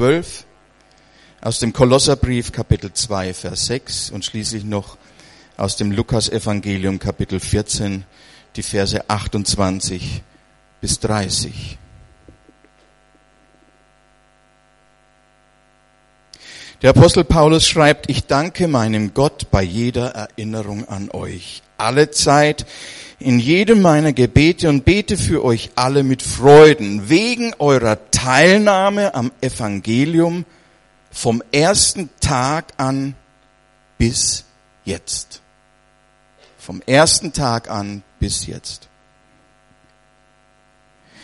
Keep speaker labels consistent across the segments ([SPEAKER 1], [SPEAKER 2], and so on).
[SPEAKER 1] 12, aus dem Kolosserbrief Kapitel 2, Vers 6 und schließlich noch aus dem Lukas-Evangelium Kapitel 14, die Verse 28 bis 30. Der Apostel Paulus schreibt, ich danke meinem Gott bei jeder Erinnerung an euch, alle Zeit, in jedem meiner Gebete und bete für euch alle mit Freuden, wegen eurer Teilnahme am Evangelium vom ersten Tag an bis jetzt. Vom ersten Tag an bis jetzt.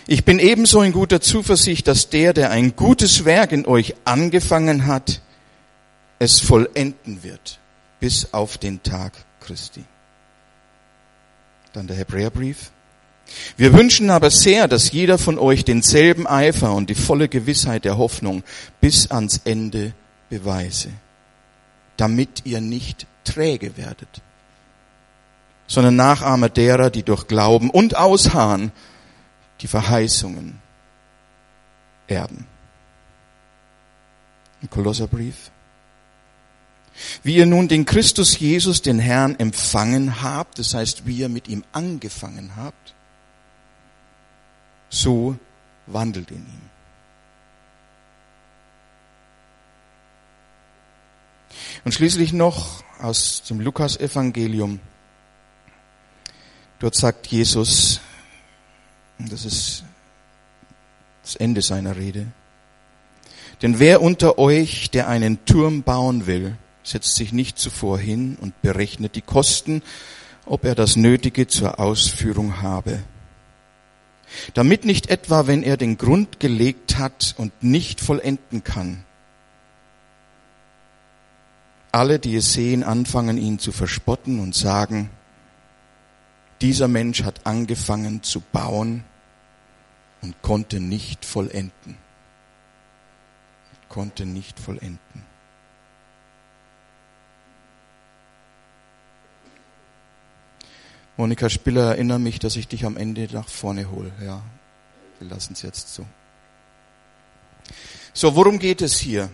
[SPEAKER 1] Ich bin ebenso in guter Zuversicht, dass der, der ein gutes Werk in euch angefangen hat, es vollenden wird bis auf den Tag Christi. Dann der Hebräerbrief. Wir wünschen aber sehr, dass jeder von euch denselben Eifer und die volle Gewissheit der Hoffnung bis ans Ende beweise, damit ihr nicht träge werdet, sondern Nachahmer derer, die durch Glauben und Ausharren die Verheißungen erben. Im Kolosserbrief. Wie ihr nun den Christus Jesus, den Herrn, empfangen habt, das heißt, wie ihr mit ihm angefangen habt, so wandelt in ihm. Und schließlich noch aus dem Lukas-Evangelium. Dort sagt Jesus, das ist das Ende seiner Rede, denn wer unter euch, der einen Turm bauen will, setzt sich nicht zuvor hin und berechnet die Kosten, ob er das Nötige zur Ausführung habe. Damit nicht etwa, wenn er den Grund gelegt hat und nicht vollenden kann, alle, die es sehen, anfangen ihn zu verspotten und sagen, dieser Mensch hat angefangen zu bauen und konnte nicht vollenden. Konnte nicht vollenden. Monika Spiller, erinnere mich, dass ich dich am Ende nach vorne hole. Ja, wir lassen es jetzt so. So, worum geht es hier?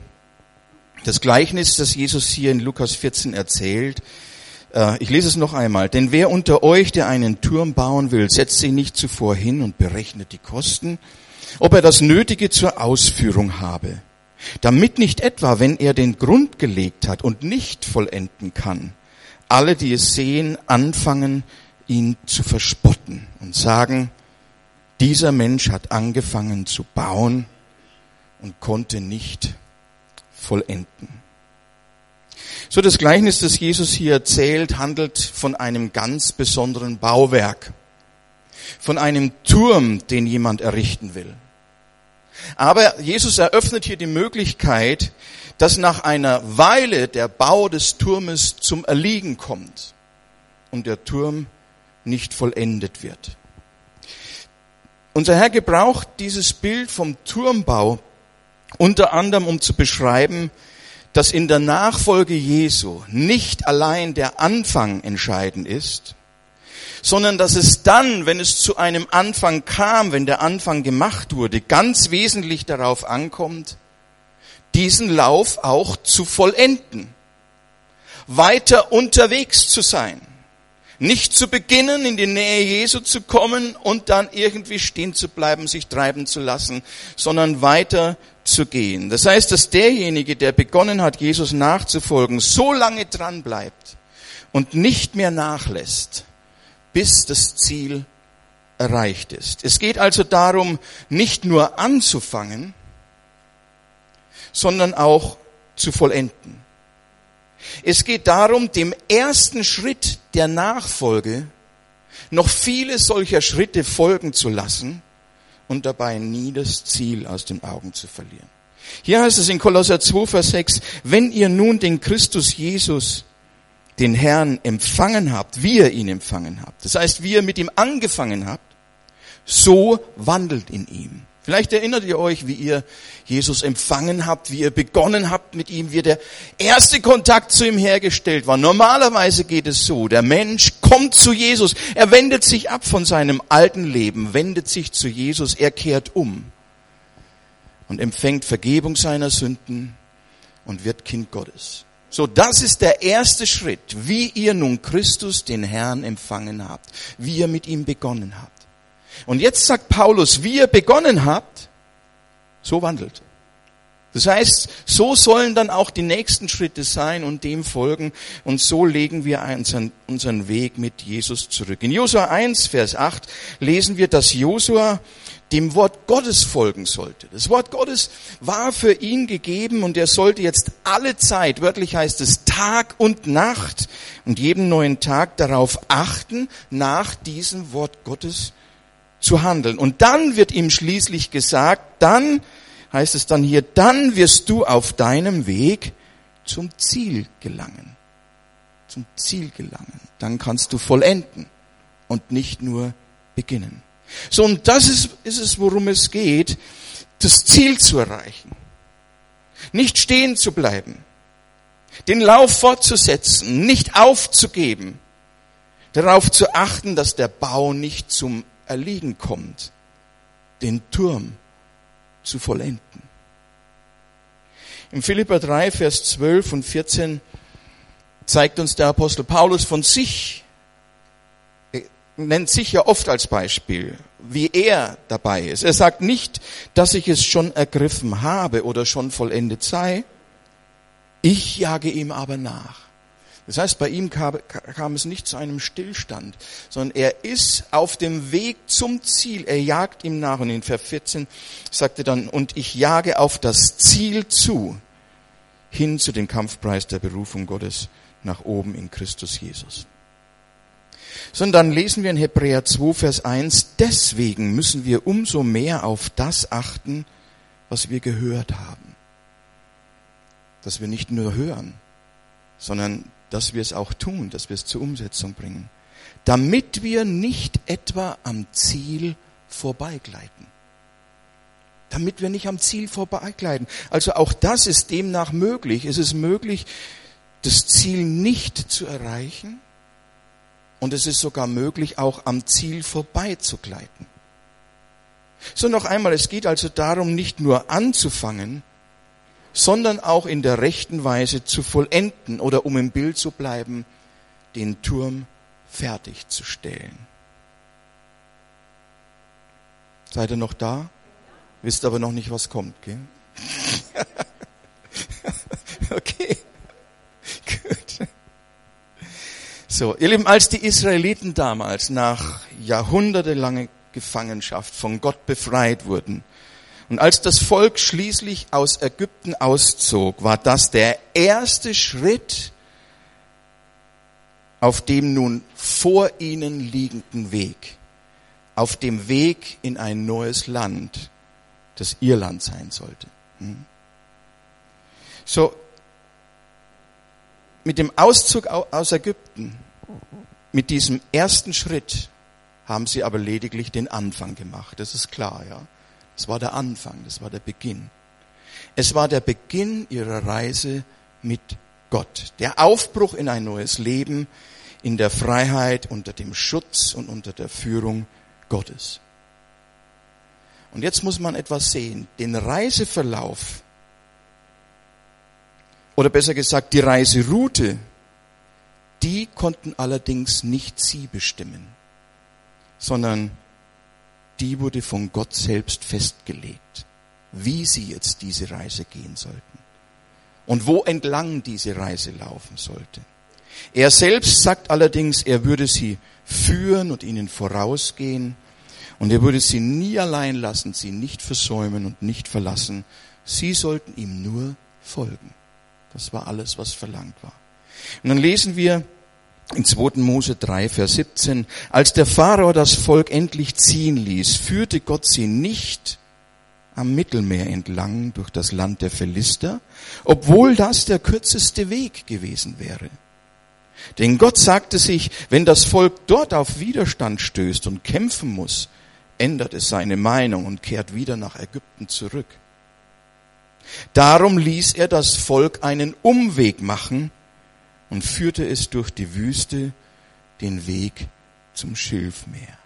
[SPEAKER 1] Das Gleichnis, das Jesus hier in Lukas 14 erzählt, äh, ich lese es noch einmal. Denn wer unter euch, der einen Turm bauen will, setzt sich nicht zuvor hin und berechnet die Kosten, ob er das Nötige zur Ausführung habe. Damit nicht etwa, wenn er den Grund gelegt hat und nicht vollenden kann, alle, die es sehen, anfangen, ihn zu verspotten und sagen, dieser Mensch hat angefangen zu bauen und konnte nicht vollenden. So das Gleichnis, das Jesus hier erzählt, handelt von einem ganz besonderen Bauwerk, von einem Turm, den jemand errichten will. Aber Jesus eröffnet hier die Möglichkeit, dass nach einer Weile der Bau des Turmes zum Erliegen kommt und der Turm nicht vollendet wird. Unser Herr gebraucht dieses Bild vom Turmbau unter anderem, um zu beschreiben, dass in der Nachfolge Jesu nicht allein der Anfang entscheidend ist, sondern dass es dann, wenn es zu einem Anfang kam, wenn der Anfang gemacht wurde, ganz wesentlich darauf ankommt, diesen Lauf auch zu vollenden, weiter unterwegs zu sein. Nicht zu beginnen, in die Nähe Jesu zu kommen und dann irgendwie stehen zu bleiben, sich treiben zu lassen, sondern weiter zu gehen. Das heißt, dass derjenige, der begonnen hat, Jesus nachzufolgen, so lange dran bleibt und nicht mehr nachlässt, bis das Ziel erreicht ist. Es geht also darum, nicht nur anzufangen, sondern auch zu vollenden. Es geht darum, dem ersten Schritt der Nachfolge noch viele solcher Schritte folgen zu lassen und dabei nie das Ziel aus den Augen zu verlieren. Hier heißt es in Kolosser 2, Vers 6, wenn ihr nun den Christus Jesus, den Herrn, empfangen habt, wie ihr ihn empfangen habt, das heißt, wie ihr mit ihm angefangen habt, so wandelt in ihm. Vielleicht erinnert ihr euch, wie ihr Jesus empfangen habt, wie ihr begonnen habt mit ihm, wie der erste Kontakt zu ihm hergestellt war. Normalerweise geht es so, der Mensch kommt zu Jesus, er wendet sich ab von seinem alten Leben, wendet sich zu Jesus, er kehrt um. und empfängt Vergebung seiner Sünden und wird Kind Gottes. So, das ist der erste Schritt, wie ihr nun Christus, den Herrn, empfangen habt, wie ihr mit ihm begonnen habt. Und jetzt sagt Paulus, wie ihr begonnen habt, so wandelt. Das heißt, so sollen dann auch die nächsten Schritte sein und dem folgen. Und so legen wir unseren, unseren Weg mit Jesus zurück. In Josua 1, Vers 8 lesen wir, dass Josua dem Wort Gottes folgen sollte. Das Wort Gottes war für ihn gegeben und er sollte jetzt alle Zeit, wörtlich heißt es Tag und Nacht und jeden neuen Tag darauf achten, nach diesem Wort Gottes zu handeln. Und dann wird ihm schließlich gesagt, dann heißt es dann hier, dann wirst du auf deinem Weg zum Ziel gelangen. Zum Ziel gelangen. Dann kannst du vollenden und nicht nur beginnen. So, und das ist, ist es, worum es geht, das Ziel zu erreichen. Nicht stehen zu bleiben. Den Lauf fortzusetzen, nicht aufzugeben. Darauf zu achten, dass der Bau nicht zum Erliegen kommt. Den Turm zu vollenden. Im Philipper 3, Vers 12 und 14 zeigt uns der Apostel Paulus von sich, er nennt sich ja oft als Beispiel, wie er dabei ist. Er sagt nicht, dass ich es schon ergriffen habe oder schon vollendet sei, ich jage ihm aber nach. Das heißt, bei ihm kam, kam, es nicht zu einem Stillstand, sondern er ist auf dem Weg zum Ziel. Er jagt ihm nach. Und in Vers 14 sagte dann, und ich jage auf das Ziel zu, hin zu dem Kampfpreis der Berufung Gottes nach oben in Christus Jesus. Sondern dann lesen wir in Hebräer 2, Vers 1, deswegen müssen wir umso mehr auf das achten, was wir gehört haben. Dass wir nicht nur hören, sondern dass wir es auch tun, dass wir es zur Umsetzung bringen, damit wir nicht etwa am Ziel vorbeigleiten. Damit wir nicht am Ziel vorbeigleiten. Also auch das ist demnach möglich. Es ist möglich, das Ziel nicht zu erreichen und es ist sogar möglich, auch am Ziel vorbeizugleiten. So noch einmal, es geht also darum, nicht nur anzufangen, sondern auch in der rechten Weise zu vollenden oder um im Bild zu bleiben, den Turm fertigzustellen. Seid ihr noch da? Wisst aber noch nicht, was kommt, gell? okay. Gut. So, ihr Lieben, als die Israeliten damals nach jahrhundertelanger Gefangenschaft von Gott befreit wurden, und als das Volk schließlich aus Ägypten auszog, war das der erste Schritt auf dem nun vor ihnen liegenden Weg, auf dem Weg in ein neues Land, das ihr Land sein sollte. Hm? So, mit dem Auszug aus Ägypten, mit diesem ersten Schritt, haben sie aber lediglich den Anfang gemacht. Das ist klar, ja. Es war der Anfang, das war der Beginn. Es war der Beginn ihrer Reise mit Gott. Der Aufbruch in ein neues Leben, in der Freiheit, unter dem Schutz und unter der Führung Gottes. Und jetzt muss man etwas sehen. Den Reiseverlauf, oder besser gesagt die Reiseroute, die konnten allerdings nicht sie bestimmen, sondern die wurde von Gott selbst festgelegt, wie sie jetzt diese Reise gehen sollten und wo entlang diese Reise laufen sollte. Er selbst sagt allerdings, er würde sie führen und ihnen vorausgehen und er würde sie nie allein lassen, sie nicht versäumen und nicht verlassen. Sie sollten ihm nur folgen. Das war alles, was verlangt war. Und dann lesen wir in 2. Mose 3, Vers 17, als der Pharao das Volk endlich ziehen ließ, führte Gott sie nicht am Mittelmeer entlang durch das Land der Philister, obwohl das der kürzeste Weg gewesen wäre. Denn Gott sagte sich, wenn das Volk dort auf Widerstand stößt und kämpfen muss, ändert es seine Meinung und kehrt wieder nach Ägypten zurück. Darum ließ er das Volk einen Umweg machen, und führte es durch die Wüste den Weg zum Schilfmeer.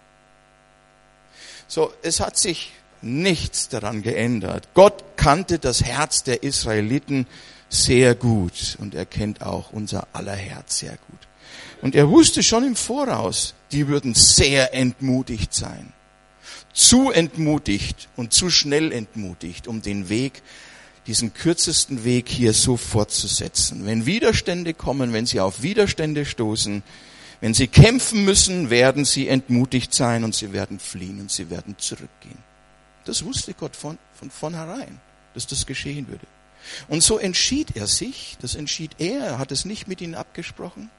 [SPEAKER 1] So, es hat sich nichts daran geändert. Gott kannte das Herz der Israeliten sehr gut und er kennt auch unser aller Herz sehr gut. Und er wusste schon im Voraus, die würden sehr entmutigt sein. Zu entmutigt und zu schnell entmutigt, um den Weg, diesen kürzesten Weg hier so fortzusetzen. Wenn Widerstände kommen, wenn sie auf Widerstände stoßen, wenn sie kämpfen müssen, werden sie entmutigt sein und sie werden fliehen und sie werden zurückgehen. Das wusste Gott von, von vornherein, dass das geschehen würde. Und so entschied er sich, das entschied er, er hat es nicht mit ihnen abgesprochen,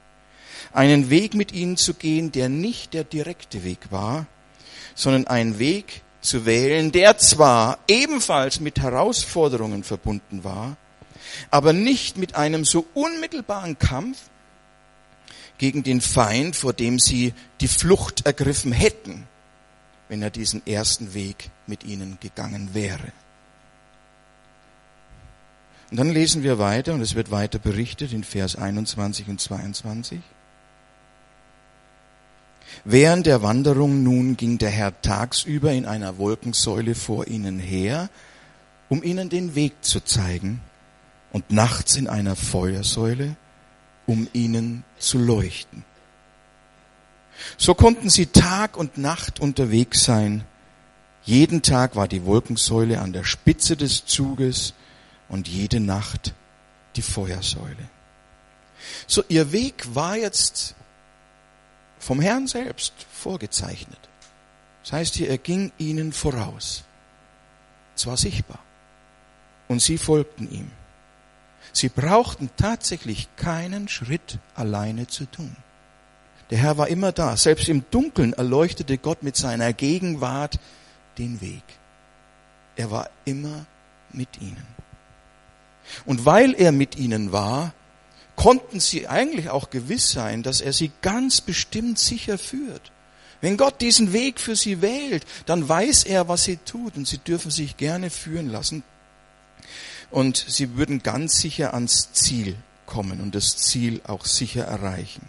[SPEAKER 1] einen Weg mit ihnen zu gehen, der nicht der direkte Weg war, sondern einen Weg zu wählen, der zwar ebenfalls mit Herausforderungen verbunden war, aber nicht mit einem so unmittelbaren Kampf gegen den Feind, vor dem sie die Flucht ergriffen hätten, wenn er diesen ersten Weg mit ihnen gegangen wäre. Und dann lesen wir weiter, und es wird weiter berichtet in Vers 21 und 22. Während der Wanderung nun ging der Herr tagsüber in einer Wolkensäule vor ihnen her, um ihnen den Weg zu zeigen, und nachts in einer Feuersäule, um ihnen zu leuchten. So konnten sie Tag und Nacht unterwegs sein. Jeden Tag war die Wolkensäule an der Spitze des Zuges und jede Nacht die Feuersäule. So, ihr Weg war jetzt vom Herrn selbst vorgezeichnet. Das heißt hier, er ging ihnen voraus. Zwar sichtbar. Und sie folgten ihm. Sie brauchten tatsächlich keinen Schritt alleine zu tun. Der Herr war immer da. Selbst im Dunkeln erleuchtete Gott mit seiner Gegenwart den Weg. Er war immer mit ihnen. Und weil er mit ihnen war, konnten sie eigentlich auch gewiss sein, dass er sie ganz bestimmt sicher führt. Wenn Gott diesen Weg für sie wählt, dann weiß er, was sie tut und sie dürfen sich gerne führen lassen. Und sie würden ganz sicher ans Ziel kommen und das Ziel auch sicher erreichen.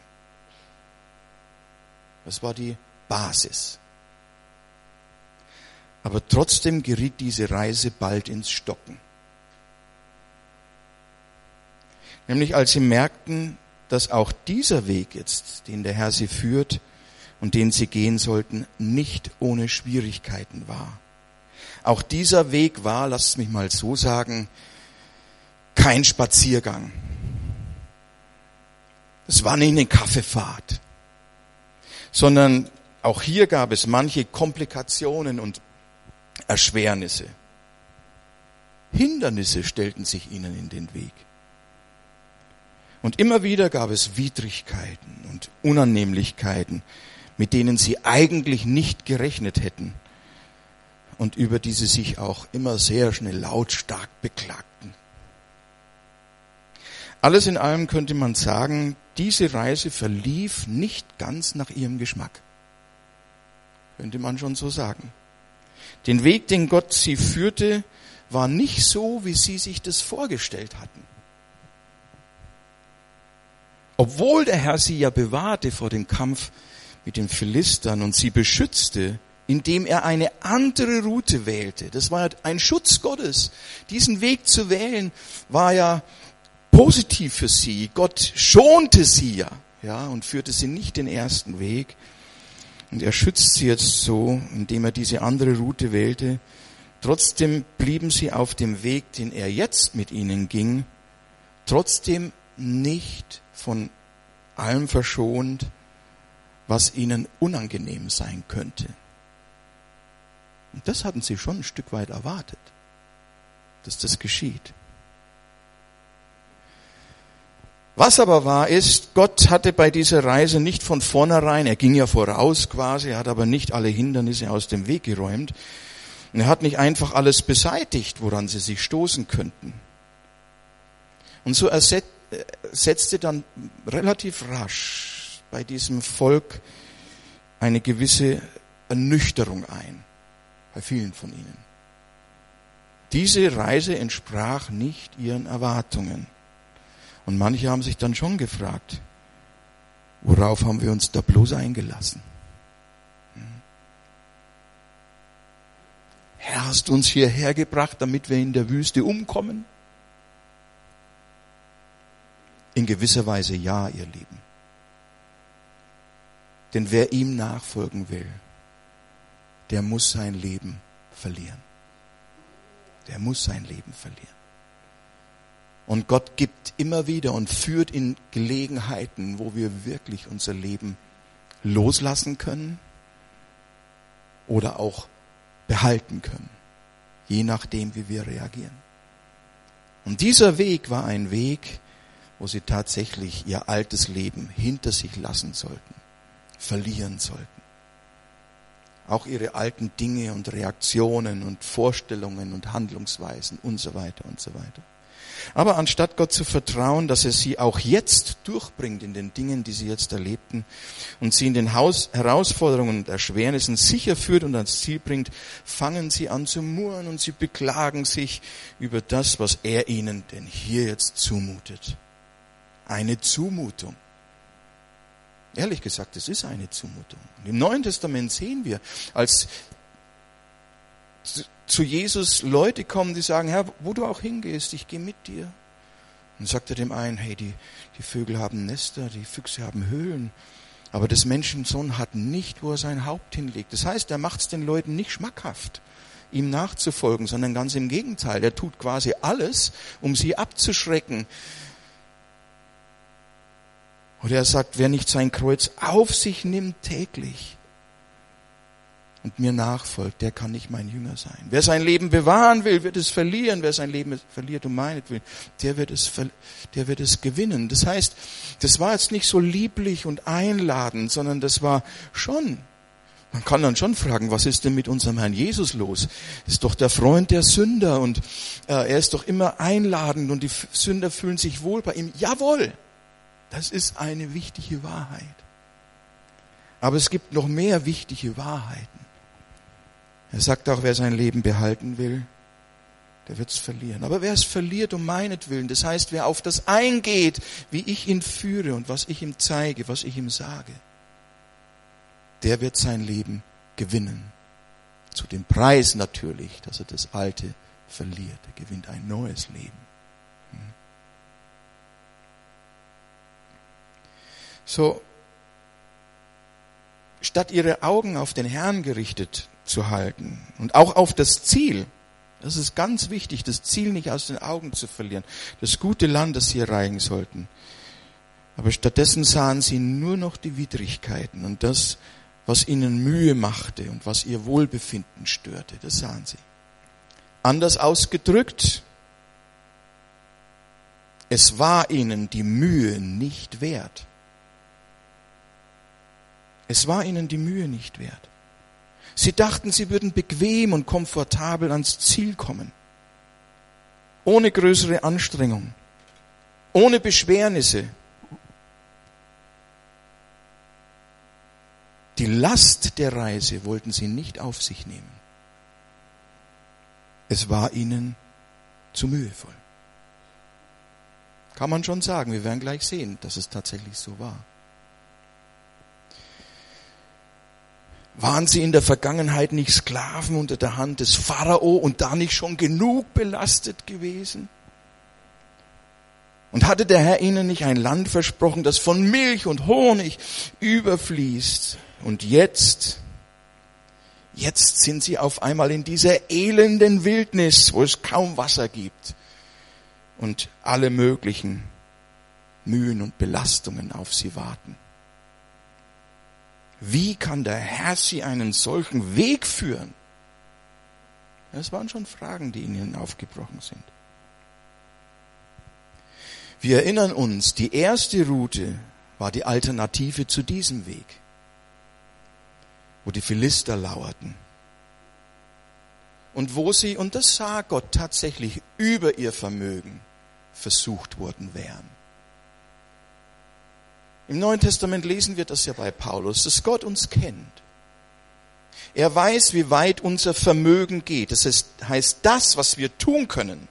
[SPEAKER 1] Das war die Basis. Aber trotzdem geriet diese Reise bald ins Stocken. Nämlich als sie merkten, dass auch dieser Weg jetzt, den der Herr sie führt und den sie gehen sollten, nicht ohne Schwierigkeiten war. Auch dieser Weg war, lasst mich mal so sagen, kein Spaziergang. Es war nicht eine Kaffeefahrt, sondern auch hier gab es manche Komplikationen und Erschwernisse. Hindernisse stellten sich ihnen in den Weg. Und immer wieder gab es Widrigkeiten und Unannehmlichkeiten, mit denen sie eigentlich nicht gerechnet hätten und über die sie sich auch immer sehr schnell lautstark beklagten. Alles in allem könnte man sagen, diese Reise verlief nicht ganz nach ihrem Geschmack. Könnte man schon so sagen. Den Weg, den Gott sie führte, war nicht so, wie sie sich das vorgestellt hatten. Obwohl der Herr sie ja bewahrte vor dem Kampf mit den Philistern und sie beschützte, indem er eine andere Route wählte. Das war ein Schutz Gottes. Diesen Weg zu wählen war ja positiv für sie. Gott schonte sie ja, ja, und führte sie nicht den ersten Weg. Und er schützt sie jetzt so, indem er diese andere Route wählte. Trotzdem blieben sie auf dem Weg, den er jetzt mit ihnen ging, trotzdem nicht von allem verschont, was ihnen unangenehm sein könnte. Und das hatten sie schon ein Stück weit erwartet, dass das geschieht. Was aber wahr ist, Gott hatte bei dieser Reise nicht von vornherein, er ging ja voraus quasi, er hat aber nicht alle Hindernisse aus dem Weg geräumt. Und er hat nicht einfach alles beseitigt, woran sie sich stoßen könnten. Und so setzte dann relativ rasch bei diesem Volk eine gewisse Ernüchterung ein, bei vielen von ihnen. Diese Reise entsprach nicht ihren Erwartungen. Und manche haben sich dann schon gefragt, worauf haben wir uns da bloß eingelassen? Hm? Herr, hast du uns hierher gebracht, damit wir in der Wüste umkommen? In gewisser Weise ja, ihr Lieben. Denn wer ihm nachfolgen will, der muss sein Leben verlieren. Der muss sein Leben verlieren. Und Gott gibt immer wieder und führt in Gelegenheiten, wo wir wirklich unser Leben loslassen können oder auch behalten können, je nachdem, wie wir reagieren. Und dieser Weg war ein Weg, wo sie tatsächlich ihr altes Leben hinter sich lassen sollten, verlieren sollten. Auch ihre alten Dinge und Reaktionen und Vorstellungen und Handlungsweisen und so weiter und so weiter. Aber anstatt Gott zu vertrauen, dass er sie auch jetzt durchbringt in den Dingen, die sie jetzt erlebten und sie in den Haus Herausforderungen und Erschwernissen sicher führt und ans Ziel bringt, fangen sie an zu murren und sie beklagen sich über das, was er ihnen denn hier jetzt zumutet. Eine Zumutung. Ehrlich gesagt, es ist eine Zumutung. Und Im Neuen Testament sehen wir, als zu Jesus Leute kommen, die sagen, Herr, wo du auch hingehst, ich gehe mit dir. Und sagt er dem einen, hey, die, die Vögel haben Nester, die Füchse haben Höhlen, aber das Menschensohn hat nicht, wo er sein Haupt hinlegt. Das heißt, er macht es den Leuten nicht schmackhaft, ihm nachzufolgen, sondern ganz im Gegenteil. Er tut quasi alles, um sie abzuschrecken. Oder er sagt, wer nicht sein Kreuz auf sich nimmt täglich, und mir nachfolgt, der kann nicht mein Jünger sein. Wer sein Leben bewahren will, wird es verlieren. Wer sein Leben verliert um meinetwillen, der wird es, der wird es gewinnen. Das heißt, das war jetzt nicht so lieblich und einladend, sondern das war schon man kann dann schon fragen, was ist denn mit unserem Herrn Jesus los? Ist doch der Freund der Sünder und äh, er ist doch immer einladend und die Sünder fühlen sich wohl bei ihm. Jawohl, das ist eine wichtige Wahrheit. Aber es gibt noch mehr wichtige Wahrheiten. Er sagt auch, wer sein Leben behalten will, der wird es verlieren. Aber wer es verliert um meinetwillen, das heißt, wer auf das eingeht, wie ich ihn führe und was ich ihm zeige, was ich ihm sage, der wird sein Leben gewinnen. Zu dem Preis natürlich, dass er das Alte verliert. Er gewinnt ein neues Leben. So, statt ihre Augen auf den Herrn gerichtet zu halten und auch auf das Ziel. Das ist ganz wichtig, das Ziel nicht aus den Augen zu verlieren. Das gute Land, das sie erreichen sollten. Aber stattdessen sahen sie nur noch die Widrigkeiten und das, was ihnen Mühe machte und was ihr Wohlbefinden störte. Das sahen sie. Anders ausgedrückt, es war ihnen die Mühe nicht wert. Es war ihnen die Mühe nicht wert. Sie dachten, sie würden bequem und komfortabel ans Ziel kommen. Ohne größere Anstrengung. Ohne Beschwernisse. Die Last der Reise wollten sie nicht auf sich nehmen. Es war ihnen zu mühevoll. Kann man schon sagen. Wir werden gleich sehen, dass es tatsächlich so war. Waren sie in der Vergangenheit nicht Sklaven unter der Hand des Pharao und da nicht schon genug belastet gewesen? Und hatte der Herr ihnen nicht ein Land versprochen, das von Milch und Honig überfließt? Und jetzt, jetzt sind sie auf einmal in dieser elenden Wildnis, wo es kaum Wasser gibt und alle möglichen Mühen und Belastungen auf sie warten. Wie kann der Herr sie einen solchen Weg führen? Das waren schon Fragen, die in ihnen aufgebrochen sind. Wir erinnern uns, die erste Route war die Alternative zu diesem Weg, wo die Philister lauerten und wo sie, und das sah Gott tatsächlich über ihr Vermögen, versucht worden wären. Im Neuen Testament lesen wir das ja bei Paulus, dass Gott uns kennt. Er weiß, wie weit unser Vermögen geht. Das heißt, das, was wir tun können,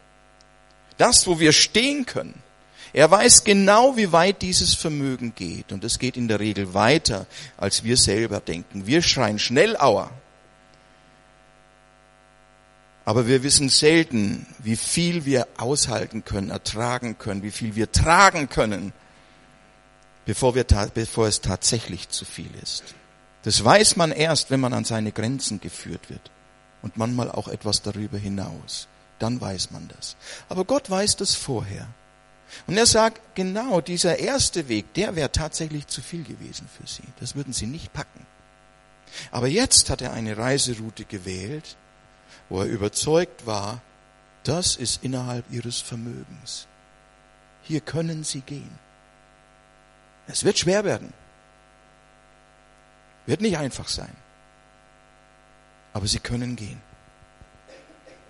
[SPEAKER 1] das, wo wir stehen können. Er weiß genau, wie weit dieses Vermögen geht. Und es geht in der Regel weiter, als wir selber denken. Wir schreien schnell Aua. Aber wir wissen selten, wie viel wir aushalten können, ertragen können, wie viel wir tragen können, bevor, wir, bevor es tatsächlich zu viel ist. Das weiß man erst, wenn man an seine Grenzen geführt wird. Und manchmal auch etwas darüber hinaus. Dann weiß man das. Aber Gott weiß das vorher. Und er sagt, genau dieser erste Weg, der wäre tatsächlich zu viel gewesen für sie. Das würden sie nicht packen. Aber jetzt hat er eine Reiseroute gewählt, wo er überzeugt war, das ist innerhalb ihres Vermögens. Hier können sie gehen. Es wird schwer werden. Wird nicht einfach sein. Aber sie können gehen.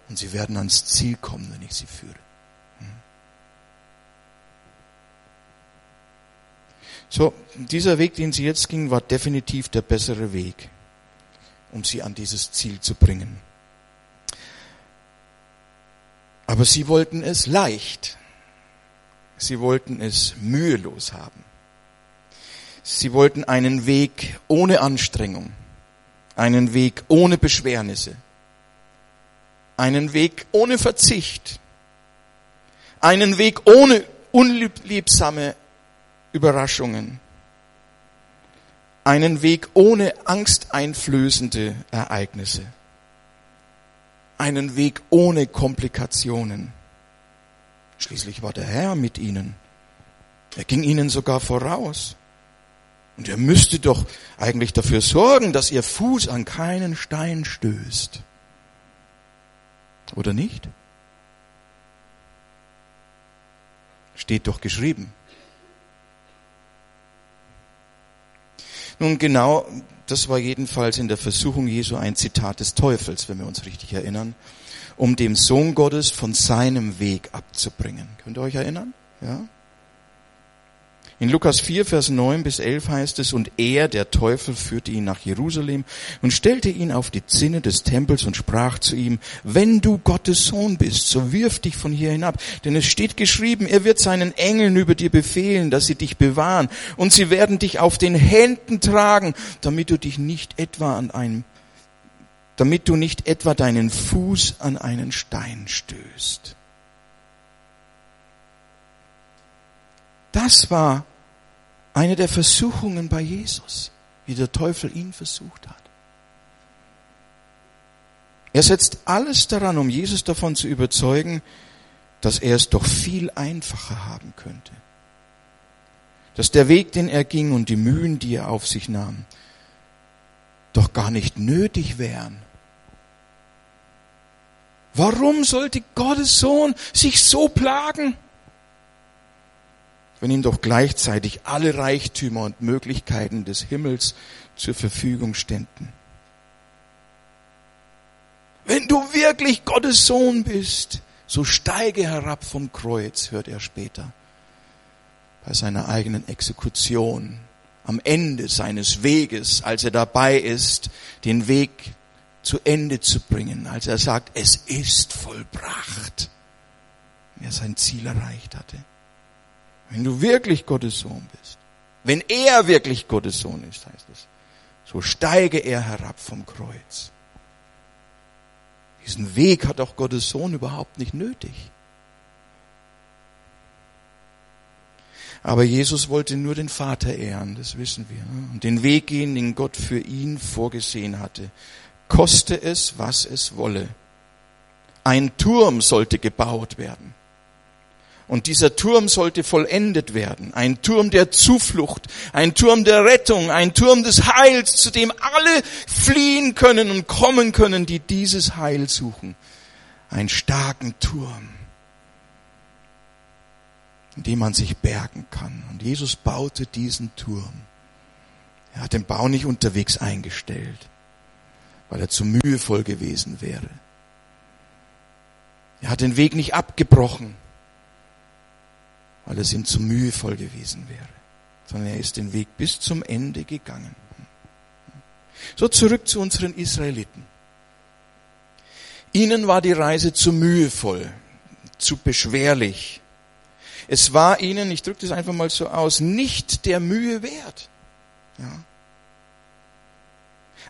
[SPEAKER 1] Und sie werden ans Ziel kommen, wenn ich sie führe. Hm. So, dieser Weg, den sie jetzt gingen, war definitiv der bessere Weg, um sie an dieses Ziel zu bringen. Aber sie wollten es leicht. Sie wollten es mühelos haben. Sie wollten einen Weg ohne Anstrengung, einen Weg ohne Beschwernisse, einen Weg ohne Verzicht, einen Weg ohne unliebsame Überraschungen, einen Weg ohne angsteinflößende Ereignisse, einen Weg ohne Komplikationen. Schließlich war der Herr mit ihnen. Er ging ihnen sogar voraus. Und er müsste doch eigentlich dafür sorgen, dass ihr Fuß an keinen Stein stößt. Oder nicht? Steht doch geschrieben. Nun genau, das war jedenfalls in der Versuchung Jesu ein Zitat des Teufels, wenn wir uns richtig erinnern, um dem Sohn Gottes von seinem Weg abzubringen. Könnt ihr euch erinnern? Ja? In Lukas 4, Vers 9 bis 11 heißt es, und er, der Teufel, führte ihn nach Jerusalem und stellte ihn auf die Zinne des Tempels und sprach zu ihm, wenn du Gottes Sohn bist, so wirf dich von hier hinab. Denn es steht geschrieben, er wird seinen Engeln über dir befehlen, dass sie dich bewahren und sie werden dich auf den Händen tragen, damit du dich nicht etwa an einem damit du nicht etwa deinen Fuß an einen Stein stößt. Das war eine der Versuchungen bei Jesus, wie der Teufel ihn versucht hat. Er setzt alles daran, um Jesus davon zu überzeugen, dass er es doch viel einfacher haben könnte. Dass der Weg, den er ging und die Mühen, die er auf sich nahm, doch gar nicht nötig wären. Warum sollte Gottes Sohn sich so plagen? Wenn ihm doch gleichzeitig alle Reichtümer und Möglichkeiten des Himmels zur Verfügung ständen. Wenn du wirklich Gottes Sohn bist, so steige herab vom Kreuz, hört er später bei seiner eigenen Exekution, am Ende seines Weges, als er dabei ist, den Weg zu Ende zu bringen, als er sagt, es ist vollbracht, er sein Ziel erreicht hatte. Wenn du wirklich Gottes Sohn bist, wenn er wirklich Gottes Sohn ist, heißt es, so steige er herab vom Kreuz. Diesen Weg hat auch Gottes Sohn überhaupt nicht nötig. Aber Jesus wollte nur den Vater ehren, das wissen wir. Und den Weg gehen, den Gott für ihn vorgesehen hatte. Koste es, was es wolle. Ein Turm sollte gebaut werden. Und dieser Turm sollte vollendet werden. Ein Turm der Zuflucht, ein Turm der Rettung, ein Turm des Heils, zu dem alle fliehen können und kommen können, die dieses Heil suchen. Ein starken Turm, in dem man sich bergen kann. Und Jesus baute diesen Turm. Er hat den Bau nicht unterwegs eingestellt, weil er zu mühevoll gewesen wäre. Er hat den Weg nicht abgebrochen weil es ihm zu mühevoll gewesen wäre, sondern er ist den Weg bis zum Ende gegangen. So zurück zu unseren Israeliten. Ihnen war die Reise zu mühevoll, zu beschwerlich. Es war ihnen, ich drücke das einfach mal so aus, nicht der Mühe wert. Ja.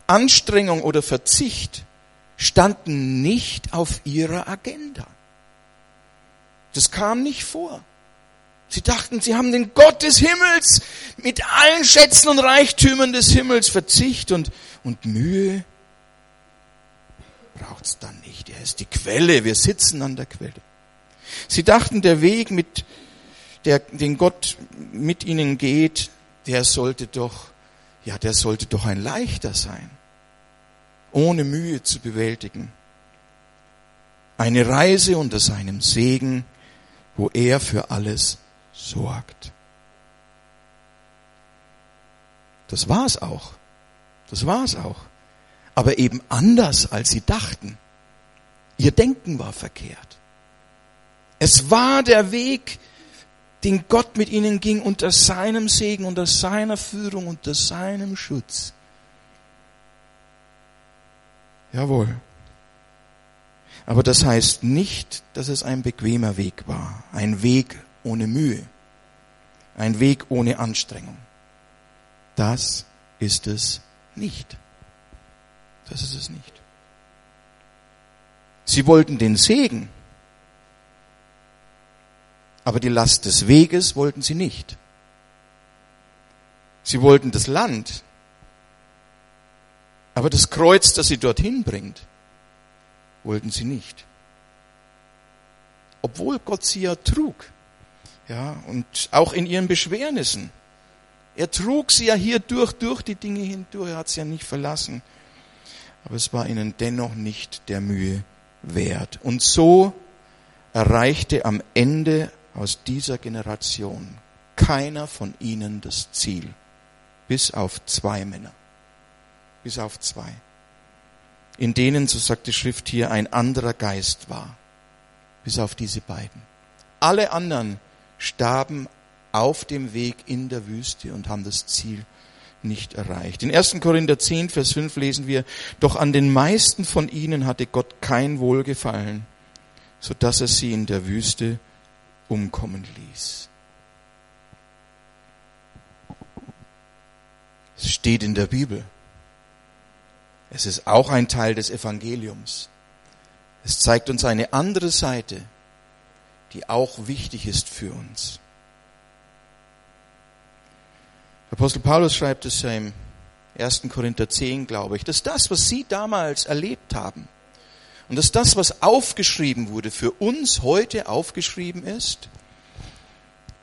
[SPEAKER 1] Anstrengung oder Verzicht standen nicht auf ihrer Agenda. Das kam nicht vor. Sie dachten, sie haben den Gott des Himmels mit allen Schätzen und Reichtümern des Himmels Verzicht und, und Mühe braucht's dann nicht. Er ist die Quelle. Wir sitzen an der Quelle. Sie dachten, der Weg, mit der, den Gott mit ihnen geht, der sollte doch, ja, der sollte doch ein leichter sein. Ohne Mühe zu bewältigen. Eine Reise unter seinem Segen, wo er für alles sorgt. Das war's auch. Das war's auch. Aber eben anders, als sie dachten. Ihr Denken war verkehrt. Es war der Weg, den Gott mit ihnen ging, unter seinem Segen, unter seiner Führung, unter seinem Schutz. Jawohl. Aber das heißt nicht, dass es ein bequemer Weg war, ein Weg ohne Mühe, ein Weg ohne Anstrengung. Das ist es nicht. Das ist es nicht. Sie wollten den Segen, aber die Last des Weges wollten sie nicht. Sie wollten das Land, aber das Kreuz, das sie dorthin bringt, wollten sie nicht. Obwohl Gott sie ja trug. Ja, und auch in ihren Beschwernissen. Er trug sie ja hier durch, durch die Dinge hindurch, er hat sie ja nicht verlassen. Aber es war ihnen dennoch nicht der Mühe wert. Und so erreichte am Ende aus dieser Generation keiner von ihnen das Ziel. Bis auf zwei Männer. Bis auf zwei in denen, so sagt die Schrift hier, ein anderer Geist war. Bis auf diese beiden. Alle anderen starben auf dem Weg in der Wüste und haben das Ziel nicht erreicht. In 1. Korinther 10, Vers 5 lesen wir, doch an den meisten von ihnen hatte Gott kein Wohlgefallen, so dass er sie in der Wüste umkommen ließ. Es steht in der Bibel. Es ist auch ein Teil des Evangeliums. Es zeigt uns eine andere Seite, die auch wichtig ist für uns. Apostel Paulus schreibt es ja im 1. Korinther 10, glaube ich, dass das, was Sie damals erlebt haben, und dass das, was aufgeschrieben wurde, für uns heute aufgeschrieben ist,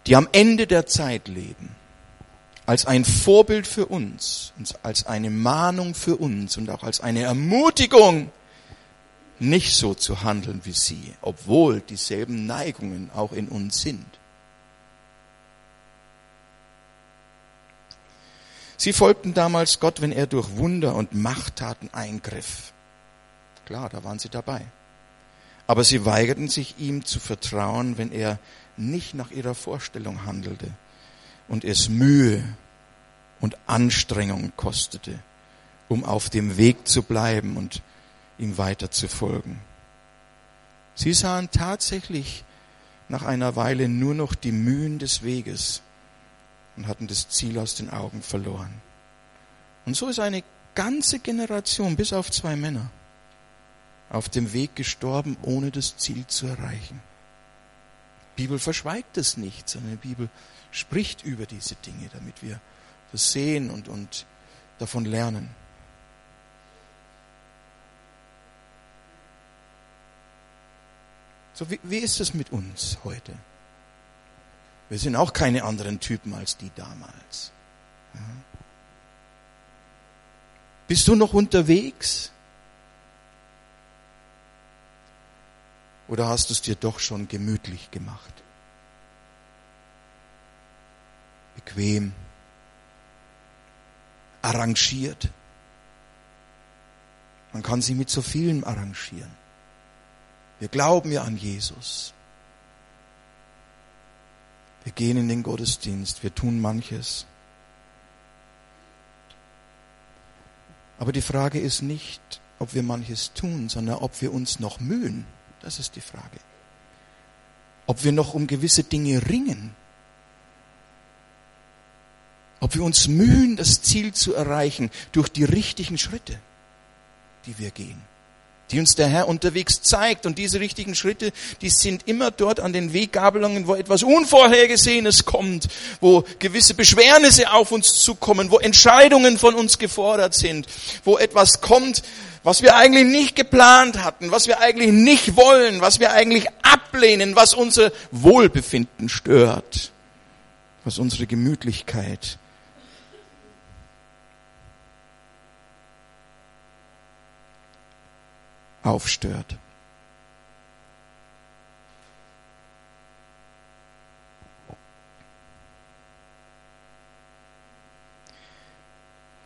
[SPEAKER 1] die am Ende der Zeit leben als ein Vorbild für uns, als eine Mahnung für uns und auch als eine Ermutigung, nicht so zu handeln wie sie, obwohl dieselben Neigungen auch in uns sind. Sie folgten damals Gott, wenn er durch Wunder und Machttaten eingriff. Klar, da waren sie dabei. Aber sie weigerten sich ihm zu vertrauen, wenn er nicht nach ihrer Vorstellung handelte und es Mühe und Anstrengung kostete, um auf dem Weg zu bleiben und ihm weiter zu folgen. Sie sahen tatsächlich nach einer Weile nur noch die Mühen des Weges und hatten das Ziel aus den Augen verloren. Und so ist eine ganze Generation, bis auf zwei Männer, auf dem Weg gestorben, ohne das Ziel zu erreichen. Die Bibel verschweigt es nicht, sondern die Bibel spricht über diese Dinge, damit wir das sehen und, und davon lernen. So, wie, wie ist es mit uns heute? Wir sind auch keine anderen Typen als die damals. Ja. Bist du noch unterwegs? Oder hast du es dir doch schon gemütlich gemacht? Bequem arrangiert. Man kann sie mit so vielen arrangieren. Wir glauben ja an Jesus. Wir gehen in den Gottesdienst, wir tun manches. Aber die Frage ist nicht, ob wir manches tun, sondern ob wir uns noch mühen. Das ist die Frage. Ob wir noch um gewisse Dinge ringen ob wir uns mühen, das Ziel zu erreichen durch die richtigen Schritte, die wir gehen, die uns der Herr unterwegs zeigt. Und diese richtigen Schritte, die sind immer dort an den Weggabelungen, wo etwas Unvorhergesehenes kommt, wo gewisse Beschwernisse auf uns zukommen, wo Entscheidungen von uns gefordert sind, wo etwas kommt, was wir eigentlich nicht geplant hatten, was wir eigentlich nicht wollen, was wir eigentlich ablehnen, was unser Wohlbefinden stört, was unsere Gemütlichkeit aufstört.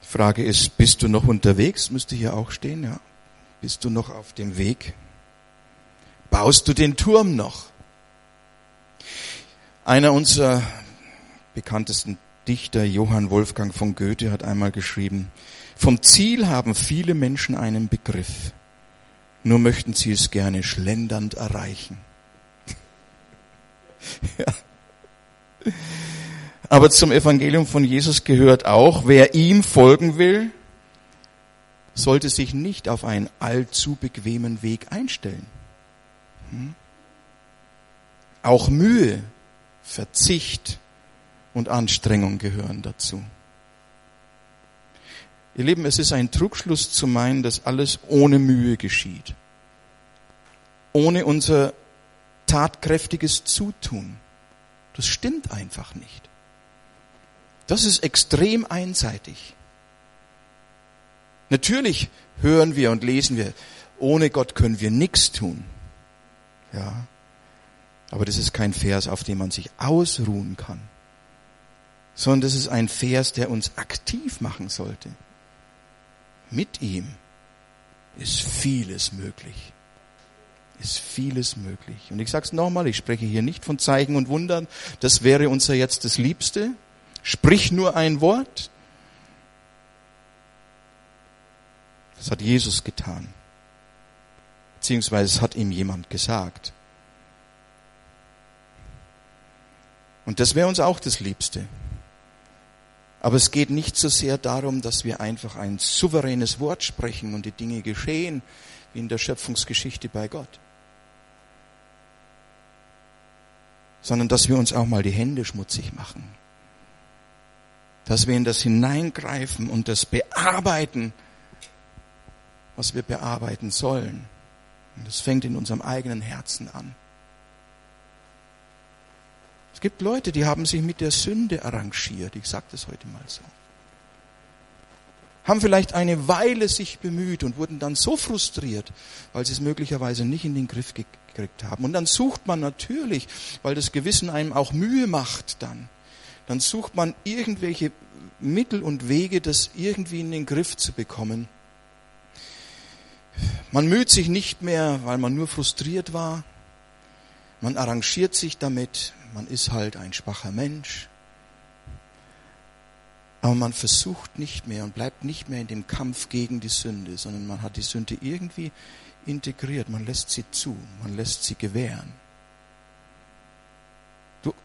[SPEAKER 1] Frage ist, bist du noch unterwegs? Müsste hier auch stehen, ja. Bist du noch auf dem Weg? Baust du den Turm noch? Einer unserer bekanntesten Dichter, Johann Wolfgang von Goethe, hat einmal geschrieben, vom Ziel haben viele Menschen einen Begriff nur möchten sie es gerne schlendernd erreichen. ja. Aber zum Evangelium von Jesus gehört auch, wer ihm folgen will, sollte sich nicht auf einen allzu bequemen Weg einstellen. Hm? Auch Mühe, Verzicht und Anstrengung gehören dazu. Ihr Lieben, es ist ein Trugschluss zu meinen, dass alles ohne Mühe geschieht. Ohne unser tatkräftiges Zutun. Das stimmt einfach nicht. Das ist extrem einseitig. Natürlich hören wir und lesen wir, ohne Gott können wir nichts tun. Ja. Aber das ist kein Vers, auf dem man sich ausruhen kann. Sondern das ist ein Vers, der uns aktiv machen sollte. Mit ihm ist vieles möglich. Ist vieles möglich. Und ich sage es nochmal, ich spreche hier nicht von Zeichen und Wundern. Das wäre unser jetzt das Liebste. Sprich nur ein Wort. Das hat Jesus getan. Beziehungsweise es hat ihm jemand gesagt. Und das wäre uns auch das Liebste. Aber es geht nicht so sehr darum, dass wir einfach ein souveränes Wort sprechen und die Dinge geschehen, wie in der Schöpfungsgeschichte bei Gott. Sondern dass wir uns auch mal die Hände schmutzig machen. Dass wir in das hineingreifen und das bearbeiten, was wir bearbeiten sollen. Und das fängt in unserem eigenen Herzen an. Es gibt Leute, die haben sich mit der Sünde arrangiert. Ich sage das heute mal so. Haben vielleicht eine Weile sich bemüht und wurden dann so frustriert, weil sie es möglicherweise nicht in den Griff gekriegt haben. Und dann sucht man natürlich, weil das Gewissen einem auch Mühe macht dann, dann sucht man irgendwelche Mittel und Wege, das irgendwie in den Griff zu bekommen. Man müht sich nicht mehr, weil man nur frustriert war. Man arrangiert sich damit, man ist halt ein schwacher Mensch. Aber man versucht nicht mehr und bleibt nicht mehr in dem Kampf gegen die Sünde, sondern man hat die Sünde irgendwie integriert. Man lässt sie zu, man lässt sie gewähren.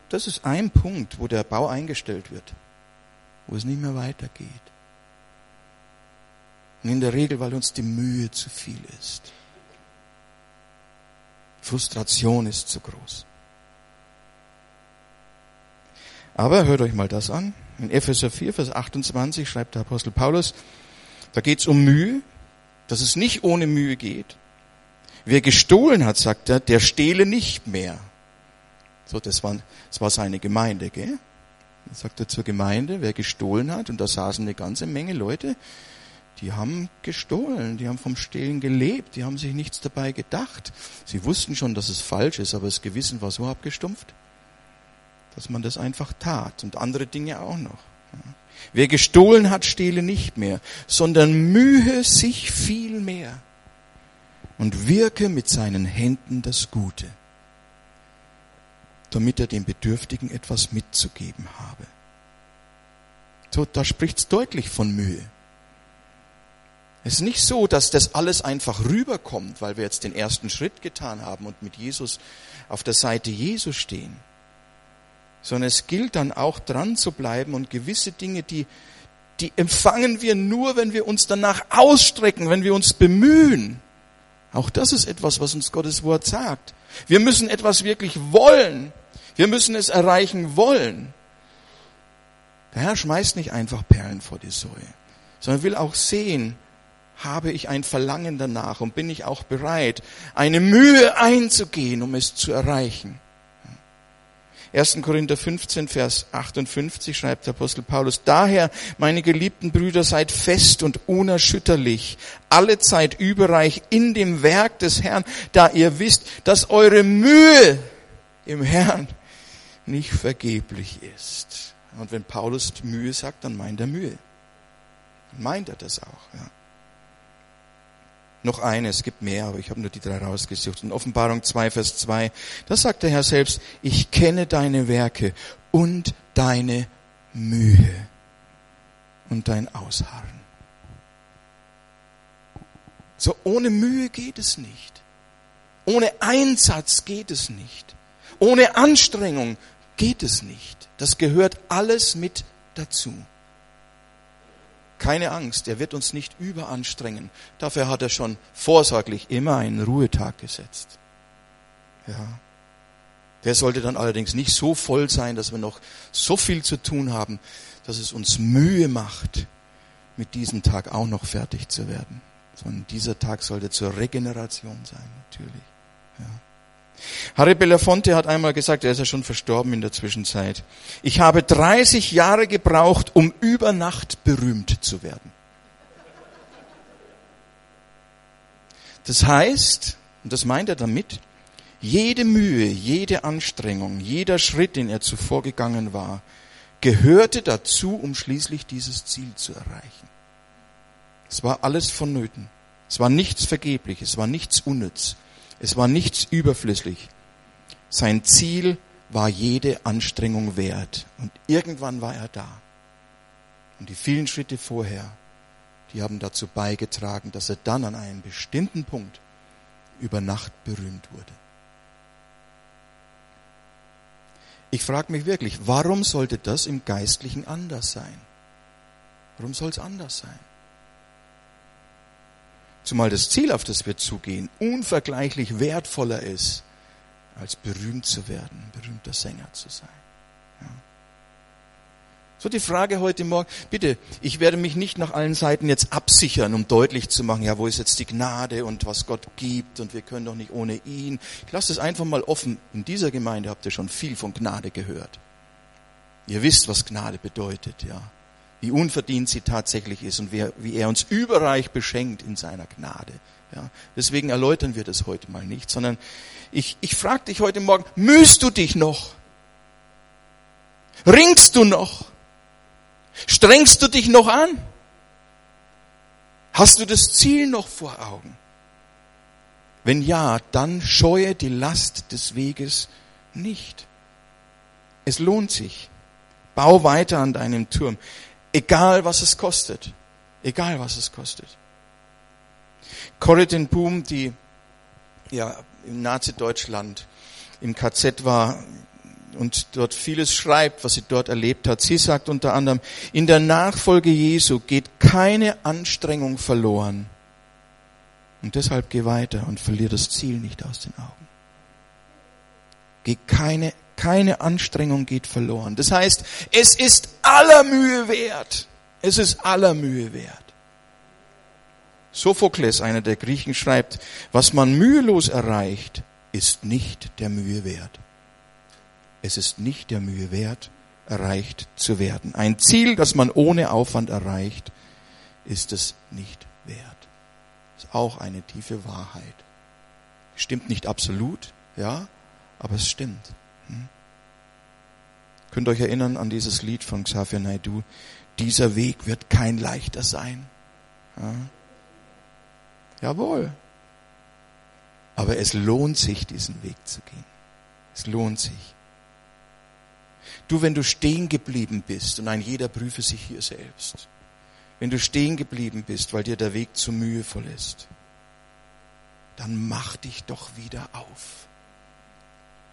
[SPEAKER 1] Das ist ein Punkt, wo der Bau eingestellt wird, wo es nicht mehr weitergeht. Und in der Regel, weil uns die Mühe zu viel ist. Frustration ist zu groß. Aber hört euch mal das an. In Epheser 4, Vers 28 schreibt der Apostel Paulus, da geht es um Mühe, dass es nicht ohne Mühe geht. Wer gestohlen hat, sagt er, der stehle nicht mehr. So, das war, das war seine Gemeinde, gell? Dann sagt er zur Gemeinde, wer gestohlen hat, und da saßen eine ganze Menge Leute, die haben gestohlen, die haben vom Stehlen gelebt, die haben sich nichts dabei gedacht. Sie wussten schon, dass es falsch ist, aber das Gewissen war so abgestumpft dass man das einfach tat und andere Dinge auch noch. Wer gestohlen hat, stehle nicht mehr, sondern mühe sich viel mehr und wirke mit seinen Händen das Gute, damit er dem Bedürftigen etwas mitzugeben habe. So, da spricht's deutlich von Mühe. Es ist nicht so, dass das alles einfach rüberkommt, weil wir jetzt den ersten Schritt getan haben und mit Jesus auf der Seite Jesus stehen sondern es gilt dann auch dran zu bleiben und gewisse Dinge, die, die empfangen wir nur, wenn wir uns danach ausstrecken, wenn wir uns bemühen. Auch das ist etwas, was uns Gottes Wort sagt. Wir müssen etwas wirklich wollen. Wir müssen es erreichen wollen. Der Herr schmeißt nicht einfach Perlen vor die Säue, sondern will auch sehen, habe ich ein Verlangen danach und bin ich auch bereit, eine Mühe einzugehen, um es zu erreichen. 1. Korinther 15, Vers 58 schreibt der Apostel Paulus, daher, meine geliebten Brüder, seid fest und unerschütterlich, alle Zeit überreich in dem Werk des Herrn, da ihr wisst, dass eure Mühe im Herrn nicht vergeblich ist. Und wenn Paulus Mühe sagt, dann meint er Mühe. Dann meint er das auch. Ja. Noch eine, es gibt mehr, aber ich habe nur die drei rausgesucht. In Offenbarung 2, Vers 2, da sagt der Herr selbst, ich kenne deine Werke und deine Mühe und dein Ausharren. So ohne Mühe geht es nicht. Ohne Einsatz geht es nicht. Ohne Anstrengung geht es nicht. Das gehört alles mit dazu. Keine Angst, er wird uns nicht überanstrengen. Dafür hat er schon vorsorglich immer einen Ruhetag gesetzt. Ja. Der sollte dann allerdings nicht so voll sein, dass wir noch so viel zu tun haben, dass es uns Mühe macht, mit diesem Tag auch noch fertig zu werden. Sondern dieser Tag sollte zur Regeneration sein, natürlich. Ja. Harry Belafonte hat einmal gesagt, er ist ja schon verstorben in der Zwischenzeit, ich habe 30 Jahre gebraucht, um über Nacht berühmt zu werden. Das heißt, und das meint er damit, jede Mühe, jede Anstrengung, jeder Schritt, den er zuvor gegangen war, gehörte dazu, um schließlich dieses Ziel zu erreichen. Es war alles vonnöten. Es war nichts vergeblich, es war nichts unnütz. Es war nichts überflüssig. Sein Ziel war jede Anstrengung wert. Und irgendwann war er da. Und die vielen Schritte vorher, die haben dazu beigetragen, dass er dann an einem bestimmten Punkt über Nacht berühmt wurde. Ich frage mich wirklich, warum sollte das im Geistlichen anders sein? Warum soll es anders sein? Zumal das Ziel, auf das wir zugehen, unvergleichlich wertvoller ist, als berühmt zu werden, berühmter Sänger zu sein. So die Frage heute Morgen, bitte, ich werde mich nicht nach allen Seiten jetzt absichern, um deutlich zu machen, ja, wo ist jetzt die Gnade und was Gott gibt und wir können doch nicht ohne ihn. Ich lasse es einfach mal offen. In dieser Gemeinde habt ihr schon viel von Gnade gehört. Ihr wisst, was Gnade bedeutet, ja wie unverdient sie tatsächlich ist und wie er, wie er uns überreich beschenkt in seiner Gnade. Ja, deswegen erläutern wir das heute mal nicht, sondern ich, ich frage dich heute Morgen, mühst du dich noch? Ringst du noch? Strengst du dich noch an? Hast du das Ziel noch vor Augen? Wenn ja, dann scheue die Last des Weges nicht. Es lohnt sich. Bau weiter an deinem Turm. Egal was es kostet. Egal was es kostet. Corrie ten Boom, die ja im Nazi-Deutschland im KZ war und dort vieles schreibt, was sie dort erlebt hat. Sie sagt unter anderem, in der Nachfolge Jesu geht keine Anstrengung verloren. Und deshalb geh weiter und verlier das Ziel nicht aus den Augen. Geh keine keine Anstrengung geht verloren. Das heißt, es ist aller Mühe wert. Es ist aller Mühe wert. Sophokles, einer der Griechen, schreibt, was man mühelos erreicht, ist nicht der Mühe wert. Es ist nicht der Mühe wert, erreicht zu werden. Ein Ziel, das man ohne Aufwand erreicht, ist es nicht wert. Ist auch eine tiefe Wahrheit. Stimmt nicht absolut, ja, aber es stimmt. Könnt ihr euch erinnern an dieses Lied von Xavier Naidu? Dieser Weg wird kein leichter sein. Ja? Jawohl. Aber es lohnt sich, diesen Weg zu gehen. Es lohnt sich. Du, wenn du stehen geblieben bist, und ein jeder prüfe sich hier selbst, wenn du stehen geblieben bist, weil dir der Weg zu mühevoll ist, dann mach dich doch wieder auf.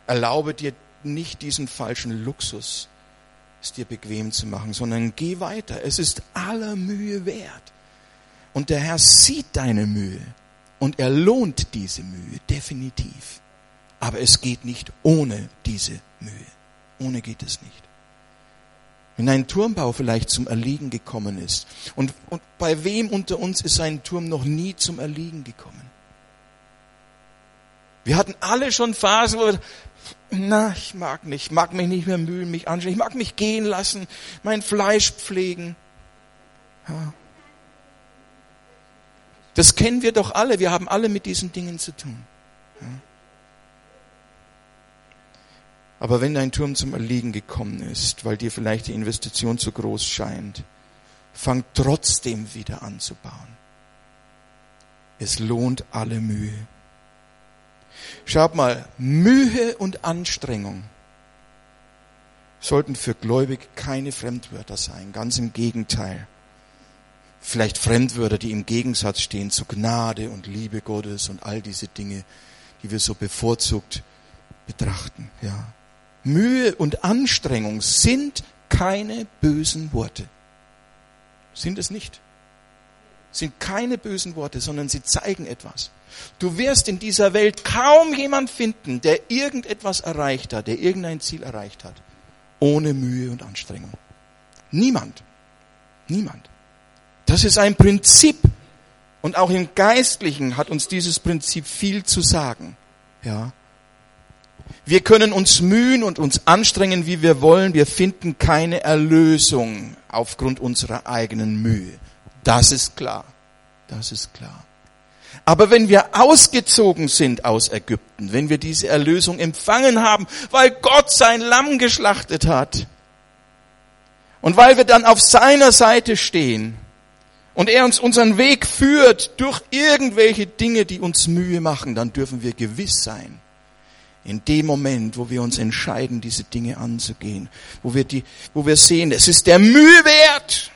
[SPEAKER 1] Erlaube dir nicht diesen falschen Luxus, es dir bequem zu machen, sondern geh weiter. Es ist aller Mühe wert. Und der Herr sieht deine Mühe. Und er lohnt diese Mühe, definitiv. Aber es geht nicht ohne diese Mühe. Ohne geht es nicht. Wenn ein Turmbau vielleicht zum Erliegen gekommen ist. Und, und bei wem unter uns ist ein Turm noch nie zum Erliegen gekommen? Wir hatten alle schon Phasen, wo wir, na, ich mag nicht, ich mag mich nicht mehr mühen, mich anstrengen, ich mag mich gehen lassen, mein Fleisch pflegen. Ja. Das kennen wir doch alle, wir haben alle mit diesen Dingen zu tun. Ja. Aber wenn dein Turm zum Erliegen gekommen ist, weil dir vielleicht die Investition zu groß scheint, fang trotzdem wieder an zu bauen. Es lohnt alle Mühe. Schaut mal, Mühe und Anstrengung sollten für Gläubige keine Fremdwörter sein, ganz im Gegenteil. Vielleicht Fremdwörter, die im Gegensatz stehen zu Gnade und Liebe Gottes und all diese Dinge, die wir so bevorzugt betrachten, ja. Mühe und Anstrengung sind keine bösen Worte. Sind es nicht. Sind keine bösen Worte, sondern sie zeigen etwas. Du wirst in dieser Welt kaum jemand finden, der irgendetwas erreicht hat, der irgendein Ziel erreicht hat, ohne Mühe und Anstrengung. Niemand. Niemand. Das ist ein Prinzip. Und auch im Geistlichen hat uns dieses Prinzip viel zu sagen. Ja. Wir können uns mühen und uns anstrengen, wie wir wollen. Wir finden keine Erlösung aufgrund unserer eigenen Mühe. Das ist klar. Das ist klar. Aber wenn wir ausgezogen sind aus Ägypten, wenn wir diese Erlösung empfangen haben, weil Gott sein Lamm geschlachtet hat und weil wir dann auf seiner Seite stehen und er uns unseren Weg führt durch irgendwelche Dinge, die uns Mühe machen, dann dürfen wir gewiss sein, in dem Moment, wo wir uns entscheiden, diese Dinge anzugehen, wo wir die, wo wir sehen, es ist der Mühe wert,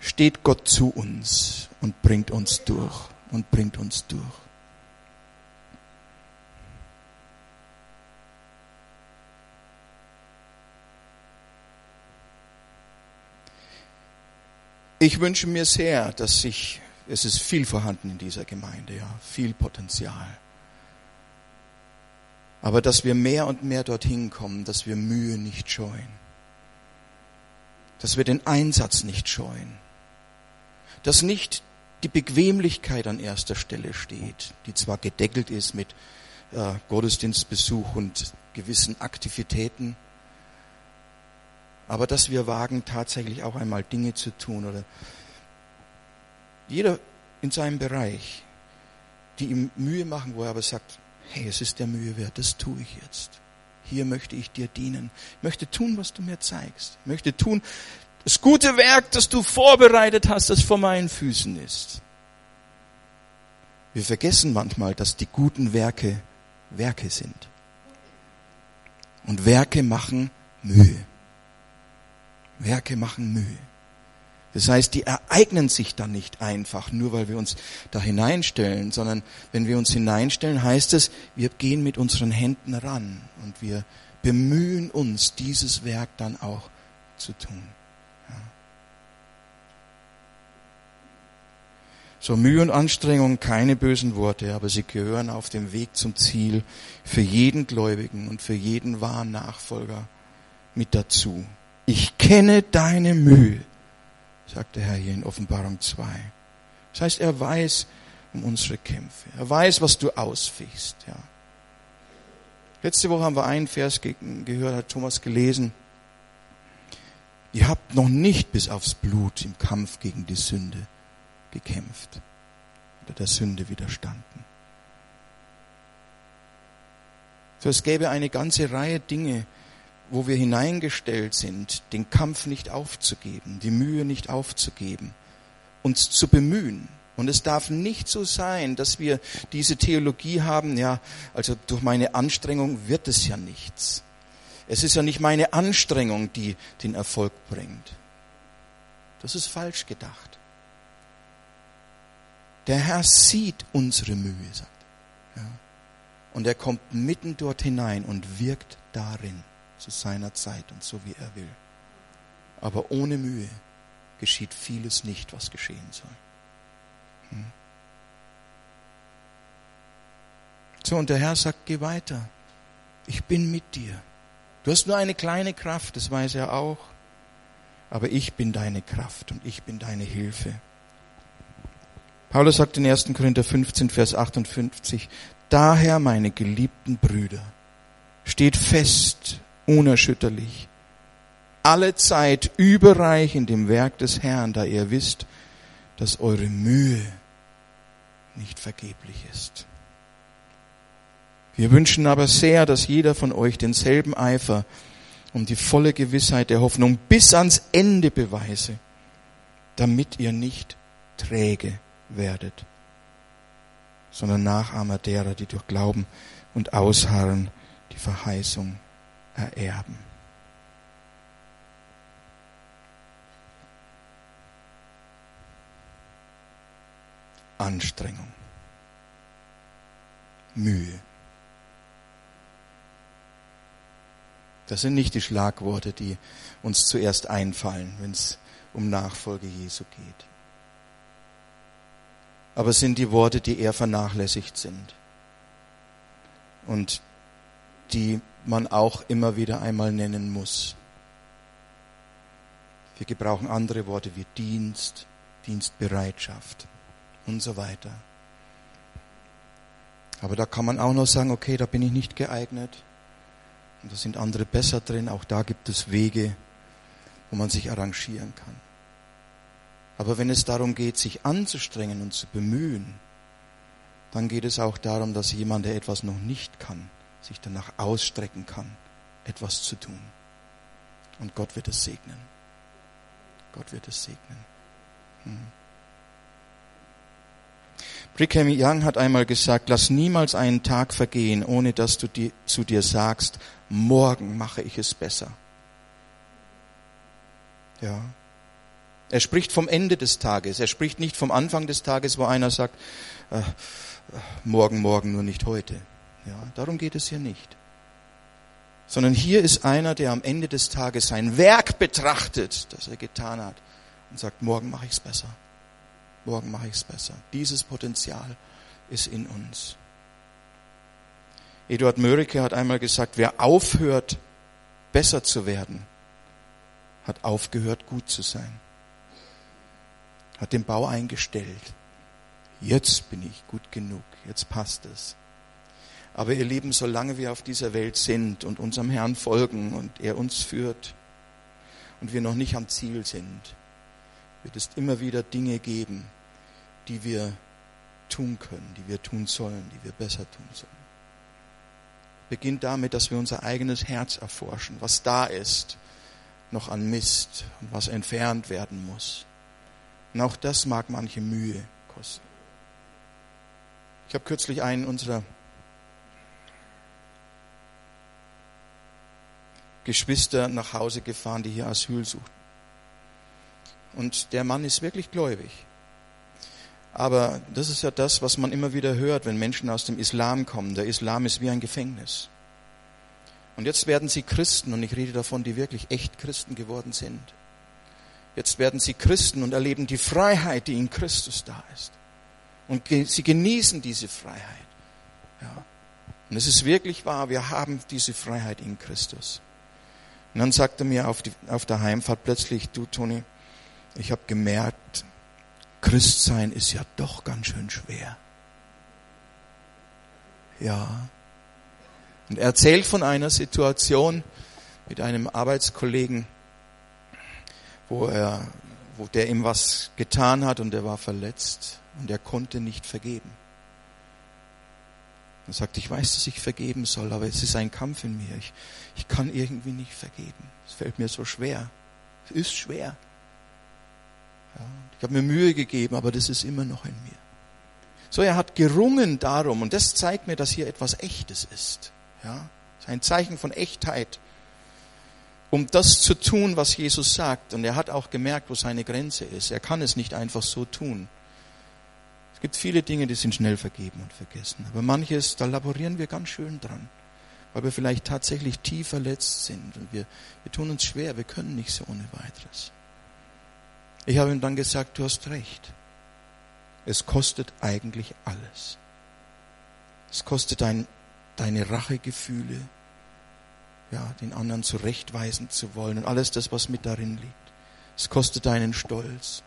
[SPEAKER 1] steht Gott zu uns und bringt uns durch und bringt uns durch. Ich wünsche mir sehr, dass sich, es ist viel vorhanden in dieser Gemeinde, ja, viel Potenzial. Aber dass wir mehr und mehr dorthin kommen, dass wir Mühe nicht scheuen. Dass wir den Einsatz nicht scheuen. Dass nicht die Bequemlichkeit an erster Stelle steht, die zwar gedeckelt ist mit äh, Gottesdienstbesuch und gewissen Aktivitäten, aber dass wir wagen, tatsächlich auch einmal Dinge zu tun oder jeder in seinem Bereich, die ihm Mühe machen, wo er aber sagt, hey, es ist der Mühe wert, das tue ich jetzt. Hier möchte ich dir dienen. Ich möchte tun, was du mir zeigst. Ich möchte tun, das gute Werk, das du vorbereitet hast, das vor meinen Füßen ist. Wir vergessen manchmal, dass die guten Werke Werke sind. Und Werke machen Mühe. Werke machen Mühe. Das heißt, die ereignen sich dann nicht einfach, nur weil wir uns da hineinstellen, sondern wenn wir uns hineinstellen, heißt es, wir gehen mit unseren Händen ran und wir bemühen uns, dieses Werk dann auch zu tun. So Mühe und Anstrengung, keine bösen Worte, aber sie gehören auf dem Weg zum Ziel für jeden Gläubigen und für jeden wahren Nachfolger mit dazu. Ich kenne deine Mühe, sagt der Herr hier in Offenbarung 2. Das heißt, er weiß um unsere Kämpfe. Er weiß, was du ausfichst, ja. Letzte Woche haben wir einen Vers gehört, hat Thomas gelesen. Ihr habt noch nicht bis aufs Blut im Kampf gegen die Sünde gekämpft oder der Sünde widerstanden. So, es gäbe eine ganze Reihe Dinge, wo wir hineingestellt sind, den Kampf nicht aufzugeben, die Mühe nicht aufzugeben, uns zu bemühen. Und es darf nicht so sein, dass wir diese Theologie haben, ja, also durch meine Anstrengung wird es ja nichts. Es ist ja nicht meine Anstrengung, die den Erfolg bringt. Das ist falsch gedacht. Der Herr sieht unsere Mühe, sagt er. Ja. Und er kommt mitten dort hinein und wirkt darin zu seiner Zeit und so wie er will. Aber ohne Mühe geschieht vieles nicht, was geschehen soll. Hm. So, und der Herr sagt, geh weiter. Ich bin mit dir. Du hast nur eine kleine Kraft, das weiß er auch. Aber ich bin deine Kraft und ich bin deine Hilfe. Paulus sagt in 1. Korinther 15, Vers 58, Daher, meine geliebten Brüder, steht fest, unerschütterlich, alle Zeit überreich in dem Werk des Herrn, da ihr wisst, dass eure Mühe nicht vergeblich ist. Wir wünschen aber sehr, dass jeder von euch denselben Eifer um die volle Gewissheit der Hoffnung bis ans Ende beweise, damit ihr nicht träge werdet, sondern Nachahmer derer, die durch Glauben und Ausharren die Verheißung ererben. Anstrengung, Mühe. Das sind nicht die Schlagworte, die uns zuerst einfallen, wenn es um Nachfolge Jesu geht. Aber sind die Worte, die eher vernachlässigt sind und die man auch immer wieder einmal nennen muss. Wir gebrauchen andere Worte wie Dienst, Dienstbereitschaft und so weiter. Aber da kann man auch noch sagen, okay, da bin ich nicht geeignet. Und da sind andere besser drin. Auch da gibt es Wege, wo man sich arrangieren kann. Aber wenn es darum geht, sich anzustrengen und zu bemühen, dann geht es auch darum, dass jemand, der etwas noch nicht kann, sich danach ausstrecken kann, etwas zu tun. Und Gott wird es segnen. Gott wird es segnen. Hm. Brigham Young hat einmal gesagt, lass niemals einen Tag vergehen, ohne dass du die, zu dir sagst, morgen mache ich es besser. Ja. Er spricht vom Ende des Tages. Er spricht nicht vom Anfang des Tages, wo einer sagt, äh, morgen, morgen, nur nicht heute. Ja, darum geht es hier nicht. Sondern hier ist einer, der am Ende des Tages sein Werk betrachtet, das er getan hat, und sagt, morgen mache ich es besser morgen mache ich es besser. Dieses Potenzial ist in uns. Eduard Mörike hat einmal gesagt, wer aufhört, besser zu werden, hat aufgehört, gut zu sein. Hat den Bau eingestellt. Jetzt bin ich gut genug, jetzt passt es. Aber ihr Lieben, solange wir auf dieser Welt sind und unserem Herrn folgen und er uns führt und wir noch nicht am Ziel sind, wird es immer wieder Dinge geben, die wir tun können, die wir tun sollen, die wir besser tun sollen. Beginnt damit, dass wir unser eigenes Herz erforschen, was da ist, noch an Mist und was entfernt werden muss. Und auch das mag manche Mühe kosten. Ich habe kürzlich einen unserer Geschwister nach Hause gefahren, die hier Asyl suchten. Und der Mann ist wirklich gläubig. Aber das ist ja das, was man immer wieder hört, wenn Menschen aus dem Islam kommen. Der Islam ist wie ein Gefängnis. Und jetzt werden sie Christen, und ich rede davon, die wirklich echt Christen geworden sind. Jetzt werden sie Christen und erleben die Freiheit, die in Christus da ist. Und sie genießen diese Freiheit. Ja. Und es ist wirklich wahr, wir haben diese Freiheit in Christus. Und dann sagte mir auf, die, auf der Heimfahrt plötzlich, du Toni, ich habe gemerkt, Christsein ist ja doch ganz schön schwer. Ja. Und er erzählt von einer Situation mit einem Arbeitskollegen, wo er, wo der ihm was getan hat und er war verletzt und er konnte nicht vergeben. Er sagt, ich weiß, dass ich vergeben soll, aber es ist ein Kampf in mir. Ich, ich kann irgendwie nicht vergeben. Es fällt mir so schwer. Es ist schwer. Ja, ich habe mir Mühe gegeben, aber das ist immer noch in mir. So, er hat gerungen darum, und das zeigt mir, dass hier etwas Echtes ist. Ja, das ist ein Zeichen von Echtheit, um das zu tun, was Jesus sagt. Und er hat auch gemerkt, wo seine Grenze ist. Er kann es nicht einfach so tun. Es gibt viele Dinge, die sind schnell vergeben und vergessen. Aber manches, da laborieren wir ganz schön dran, weil wir vielleicht tatsächlich tief verletzt sind. Und wir, wir tun uns schwer, wir können nicht so ohne weiteres. Ich habe ihm dann gesagt, du hast recht. Es kostet eigentlich alles. Es kostet dein, deine Rachegefühle, ja, den anderen zurechtweisen zu wollen und alles das, was mit darin liegt. Es kostet deinen Stolz.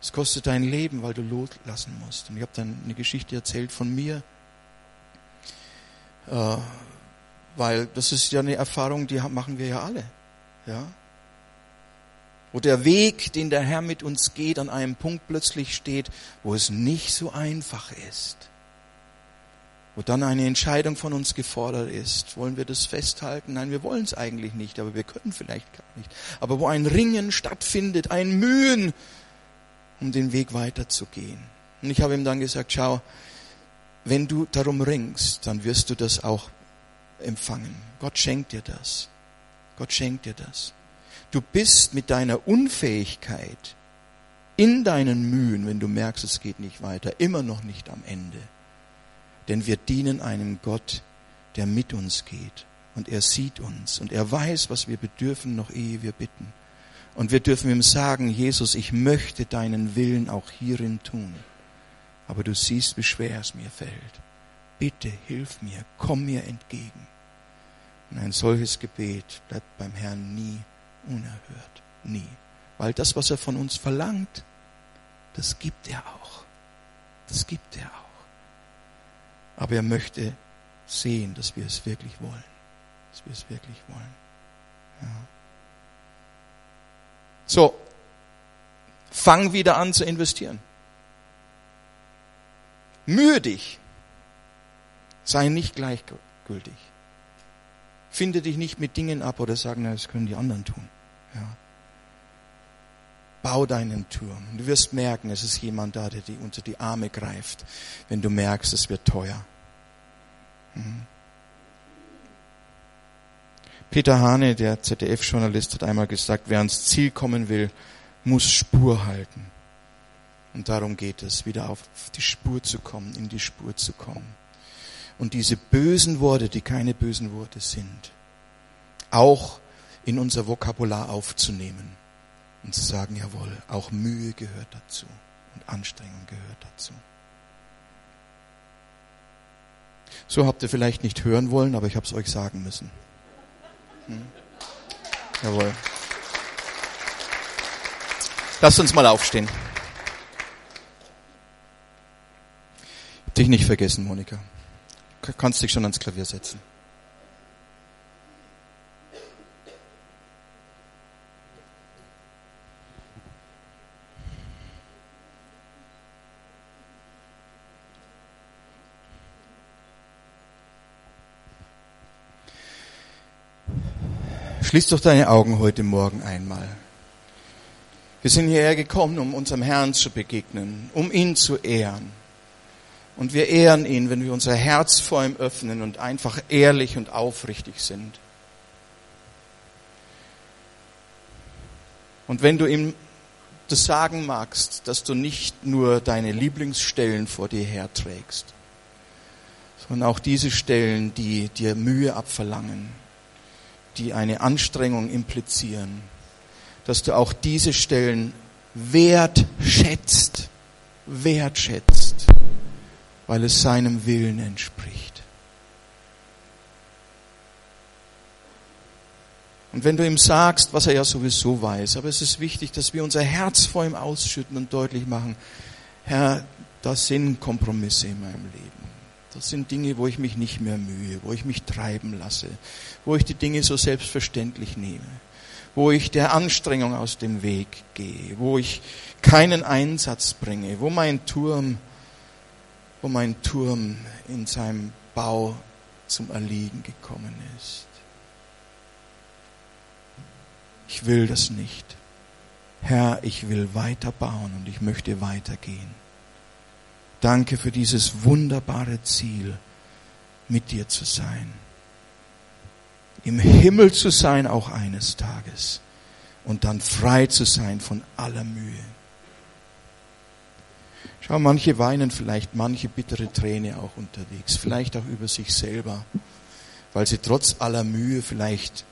[SPEAKER 1] Es kostet dein Leben, weil du loslassen musst. Und ich habe dann eine Geschichte erzählt von mir, äh, weil das ist ja eine Erfahrung, die machen wir ja alle. Ja? Wo der Weg, den der Herr mit uns geht, an einem Punkt plötzlich steht, wo es nicht so einfach ist wo dann eine Entscheidung von uns gefordert ist. Wollen wir das festhalten? Nein, wir wollen es eigentlich nicht, aber wir können vielleicht gar nicht. Aber wo ein Ringen stattfindet, ein Mühen, um den Weg weiterzugehen. Und ich habe ihm dann gesagt, schau, wenn du darum ringst, dann wirst du das auch empfangen. Gott schenkt dir das. Gott schenkt dir das. Du bist mit deiner Unfähigkeit in deinen Mühen, wenn du merkst, es geht nicht weiter, immer noch nicht am Ende. Denn wir dienen einem Gott, der mit uns geht. Und er sieht uns und er weiß, was wir bedürfen, noch ehe wir bitten. Und wir dürfen ihm sagen, Jesus, ich möchte deinen Willen auch hierin tun. Aber du siehst, wie schwer es mir fällt. Bitte hilf mir, komm mir entgegen. Und ein solches Gebet bleibt beim Herrn nie unerhört. Nie. Weil das, was er von uns verlangt, das gibt er auch. Das gibt er auch. Aber er möchte sehen, dass wir es wirklich wollen. Dass wir es wirklich wollen. Ja. So, fang wieder an zu investieren. Mühe dich. Sei nicht gleichgültig. Finde dich nicht mit Dingen ab oder sagen, das können die anderen tun. Ja. Bau deinen Turm. Du wirst merken, es ist jemand da, der dir unter die Arme greift, wenn du merkst, es wird teuer. Mhm. Peter Hane, der ZDF-Journalist, hat einmal gesagt, wer ans Ziel kommen will, muss Spur halten. Und darum geht es, wieder auf die Spur zu kommen, in die Spur zu kommen. Und diese bösen Worte, die keine bösen Worte sind, auch in unser Vokabular aufzunehmen und zu sagen, jawohl, auch Mühe gehört dazu und Anstrengung gehört dazu. So habt ihr vielleicht nicht hören wollen, aber ich habe es euch sagen müssen. Hm? Jawohl. Lasst uns mal aufstehen. Dich nicht vergessen, Monika. Du kannst dich schon ans Klavier setzen. Schließ doch deine Augen heute Morgen einmal. Wir sind hierher gekommen, um unserem Herrn zu begegnen, um ihn zu ehren. Und wir ehren ihn, wenn wir unser Herz vor ihm öffnen und einfach ehrlich und aufrichtig sind. Und wenn du ihm das sagen magst, dass du nicht nur deine Lieblingsstellen vor dir herträgst, sondern auch diese Stellen, die dir Mühe abverlangen, die eine Anstrengung implizieren, dass du auch diese Stellen wertschätzt, wertschätzt, weil es seinem Willen entspricht. Und wenn du ihm sagst, was er ja sowieso weiß, aber es ist wichtig, dass wir unser Herz vor ihm ausschütten und deutlich machen, Herr, das sind Kompromisse in meinem Leben. Das sind Dinge, wo ich mich nicht mehr mühe, wo ich mich treiben lasse, wo ich die Dinge so selbstverständlich nehme, wo ich der Anstrengung aus dem Weg gehe, wo ich keinen Einsatz bringe, wo mein Turm, wo mein Turm in seinem Bau zum Erliegen gekommen ist. Ich will das nicht. Herr, ich will weiter bauen und ich möchte weitergehen. Danke für dieses wunderbare Ziel, mit dir zu sein. Im Himmel zu sein auch eines Tages und dann frei zu sein von aller Mühe. Schau, manche weinen vielleicht manche bittere Träne auch unterwegs, vielleicht auch über sich selber, weil sie trotz aller Mühe vielleicht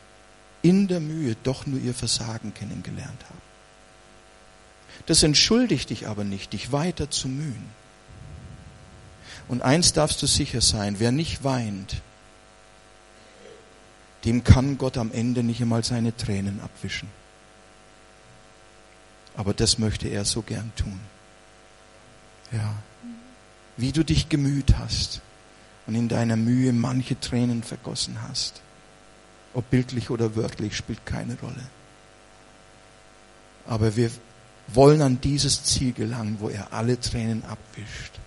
[SPEAKER 1] in der Mühe doch nur ihr Versagen kennengelernt haben. Das entschuldigt dich aber nicht, dich weiter zu mühen. Und eins darfst du sicher sein, wer nicht weint, dem kann Gott am Ende nicht einmal seine Tränen abwischen. Aber das möchte er so gern tun. Ja. Wie du dich gemüht hast und in deiner Mühe manche Tränen vergossen hast. Ob bildlich oder wörtlich, spielt keine Rolle. Aber wir wollen an dieses Ziel gelangen, wo er alle Tränen abwischt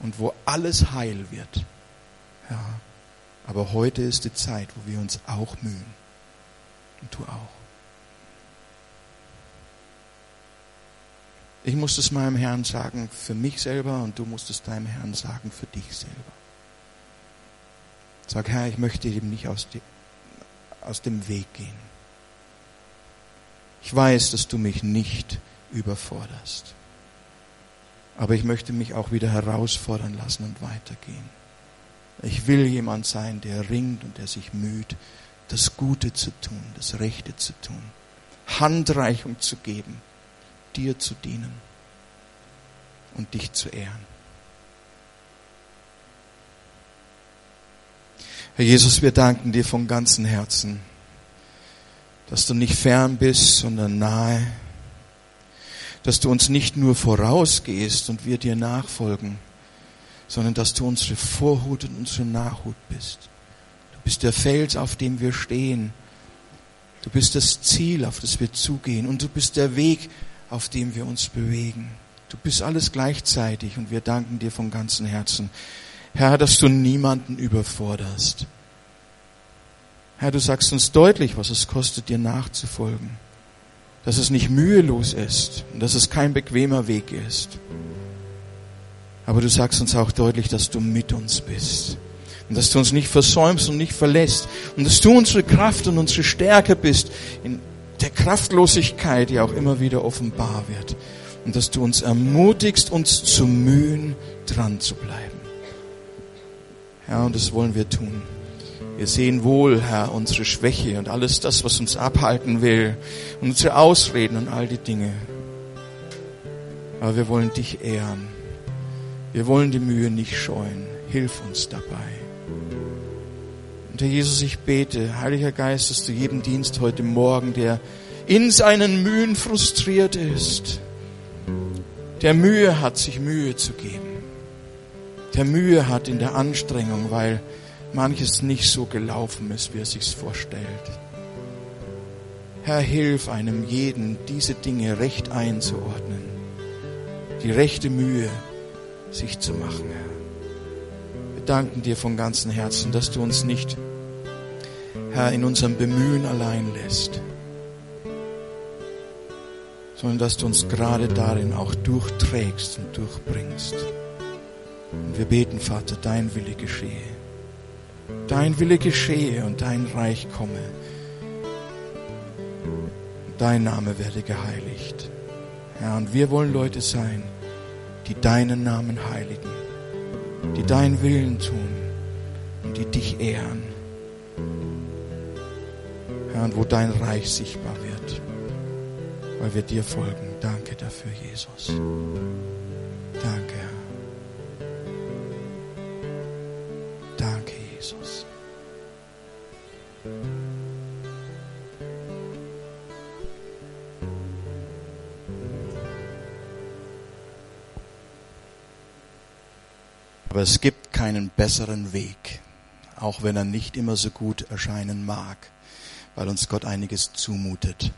[SPEAKER 1] und wo alles heil wird. Ja. Aber heute ist die Zeit, wo wir uns auch mühen. Und du auch. Ich muss es meinem Herrn sagen für mich selber und du musst es deinem Herrn sagen für dich selber. Sag, Herr, ich möchte ihm nicht aus, die, aus dem Weg gehen. Ich weiß, dass du mich nicht überforderst. Aber ich möchte mich auch wieder herausfordern lassen und weitergehen. Ich will jemand sein, der ringt und der sich müht, das Gute zu tun, das Rechte zu tun, Handreichung zu geben, dir zu dienen und dich zu ehren. Herr Jesus, wir danken dir von ganzem Herzen, dass du nicht fern bist, sondern nahe, dass du uns nicht nur vorausgehst und wir dir nachfolgen, sondern dass du unsere Vorhut und unsere Nachhut bist. Du bist der Fels, auf dem wir stehen. Du bist das Ziel, auf das wir zugehen. Und du bist der Weg, auf dem wir uns bewegen. Du bist alles gleichzeitig und wir danken dir von ganzem Herzen. Herr, dass du niemanden überforderst. Herr, du sagst uns deutlich, was es kostet, dir nachzufolgen. Dass es nicht mühelos ist und dass es kein bequemer Weg ist. Aber du sagst uns auch deutlich, dass du mit uns bist. Und dass du uns nicht versäumst und nicht verlässt. Und dass du unsere Kraft und unsere Stärke bist in der Kraftlosigkeit, die auch immer wieder offenbar wird. Und dass du uns ermutigst, uns zu mühen, dran zu bleiben. Ja, und das wollen wir tun. Wir sehen wohl, Herr, unsere Schwäche und alles das, was uns abhalten will, und unsere Ausreden und all die Dinge. Aber wir wollen dich ehren wir wollen die Mühe nicht scheuen. Hilf uns dabei. Und Herr Jesus, ich bete, Heiliger Geist, dass du jedem Dienst heute Morgen, der in seinen Mühen frustriert ist, der Mühe hat, sich Mühe zu geben, der Mühe hat in der Anstrengung, weil manches nicht so gelaufen ist, wie er sich's vorstellt. Herr, hilf einem jeden, diese Dinge recht einzuordnen, die rechte Mühe sich zu machen, Herr. Wir danken dir von ganzem Herzen, dass du uns nicht, Herr, in unserem Bemühen allein lässt, sondern dass du uns gerade darin auch durchträgst und durchbringst. Und wir beten, Vater, dein Wille geschehe. Dein Wille geschehe und dein Reich komme. Dein Name werde geheiligt. Herr, und wir wollen Leute sein, die deinen Namen heiligen, die deinen Willen tun und die dich ehren. Herr, und wo dein Reich sichtbar wird, weil wir dir folgen. Danke dafür, Jesus. Danke, Herr. Jesus. Aber es gibt keinen besseren Weg, auch wenn er nicht immer so gut erscheinen mag, weil uns Gott einiges zumutet.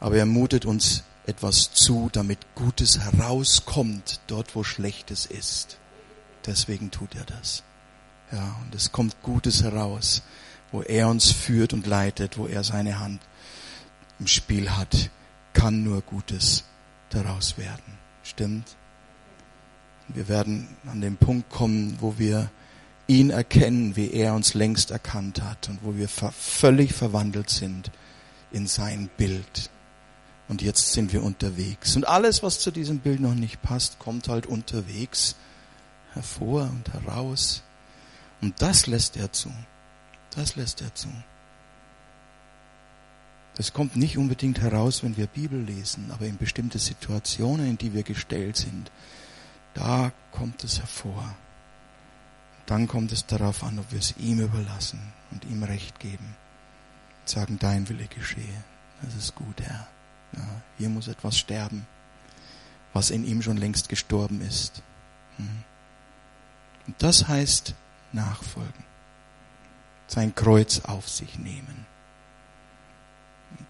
[SPEAKER 1] Aber er mutet uns etwas zu, damit Gutes herauskommt, dort wo Schlechtes ist. Deswegen tut er das. Ja, und es kommt Gutes heraus, wo er uns führt und leitet, wo er seine Hand im Spiel hat, kann nur Gutes daraus werden. Stimmt? Wir werden an den Punkt kommen, wo wir ihn erkennen, wie er uns längst erkannt hat und wo wir völlig verwandelt sind in sein Bild. Und jetzt sind wir unterwegs. Und alles, was zu diesem Bild noch nicht passt, kommt halt unterwegs hervor und heraus. Und das lässt er zu. Das lässt er zu. Das kommt nicht unbedingt heraus, wenn wir Bibel lesen, aber in bestimmte Situationen, in die wir gestellt sind, da kommt es hervor. Dann kommt es darauf an, ob wir es ihm überlassen und ihm Recht geben. Sagen, dein Wille geschehe. Das ist gut, Herr. Ja, hier muss etwas sterben, was in ihm schon längst gestorben ist. Hm. Und das heißt nachfolgen. Sein Kreuz auf sich nehmen. Und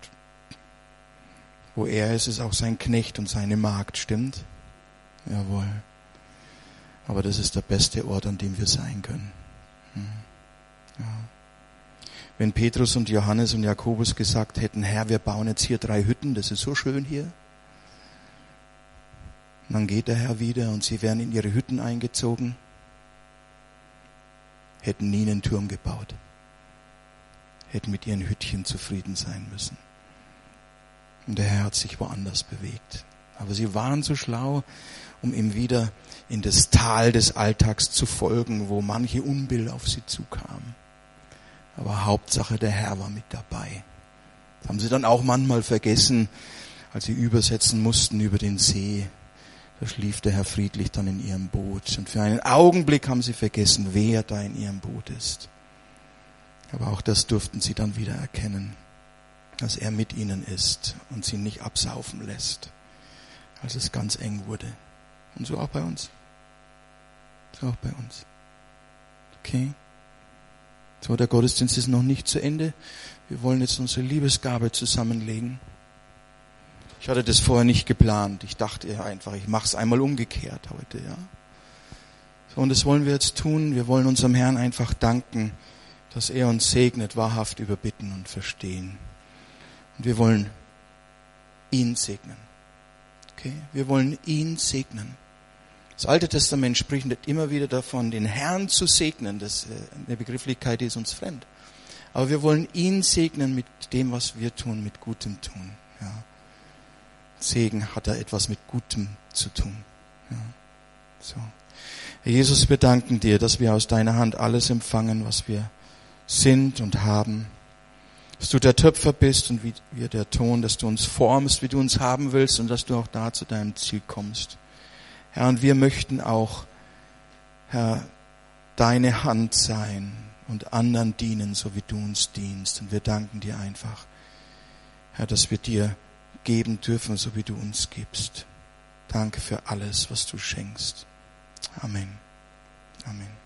[SPEAKER 1] wo er ist, ist auch sein Knecht und seine Magd, stimmt? Jawohl. Aber das ist der beste Ort, an dem wir sein können. Hm. Ja. Wenn Petrus und Johannes und Jakobus gesagt hätten, Herr, wir bauen jetzt hier drei Hütten, das ist so schön hier. Und dann geht der Herr wieder und sie werden in ihre Hütten eingezogen, hätten nie einen Turm gebaut, hätten mit ihren Hüttchen zufrieden sein müssen. Und der Herr hat sich woanders bewegt. Aber sie waren so schlau, um ihm wieder in das Tal des Alltags zu folgen, wo manche Unbill auf sie zukam. Aber Hauptsache, der Herr war mit dabei. Das haben sie dann auch manchmal vergessen, als sie übersetzen mussten über den See. Da schlief der Herr friedlich dann in ihrem Boot. Und für einen Augenblick haben sie vergessen, wer da in ihrem Boot ist. Aber auch das durften sie dann wieder erkennen, dass er mit ihnen ist und sie nicht absaufen lässt, als es ganz eng wurde. Und so auch bei uns. So auch bei uns. Okay? So, der Gottesdienst ist noch nicht zu Ende. Wir wollen jetzt unsere Liebesgabe zusammenlegen. Ich hatte das vorher nicht geplant. Ich dachte einfach, ich mache es einmal umgekehrt heute, ja. So, und das wollen wir jetzt tun. Wir wollen unserem Herrn einfach danken, dass er uns segnet, wahrhaft überbitten und verstehen. Und wir wollen ihn segnen. Okay? Wir wollen ihn segnen. Das Alte Testament spricht immer wieder davon, den Herrn zu segnen. Das, äh, eine Begrifflichkeit ist uns fremd. Aber wir wollen ihn segnen mit dem, was wir tun, mit Gutem tun. Ja. Segen hat da etwas mit Gutem zu tun. Ja. So. Herr Jesus, wir danken dir, dass wir aus deiner Hand alles empfangen, was wir sind und haben. Dass du der Töpfer bist und wie wir der Ton, dass du uns formst, wie du uns haben willst und dass du auch da zu deinem Ziel kommst. Herr, und wir möchten auch, Herr, deine Hand sein und anderen dienen, so wie du uns dienst. Und wir danken dir einfach, Herr, dass wir dir geben dürfen, so wie du uns gibst. Danke für alles, was du schenkst. Amen. Amen.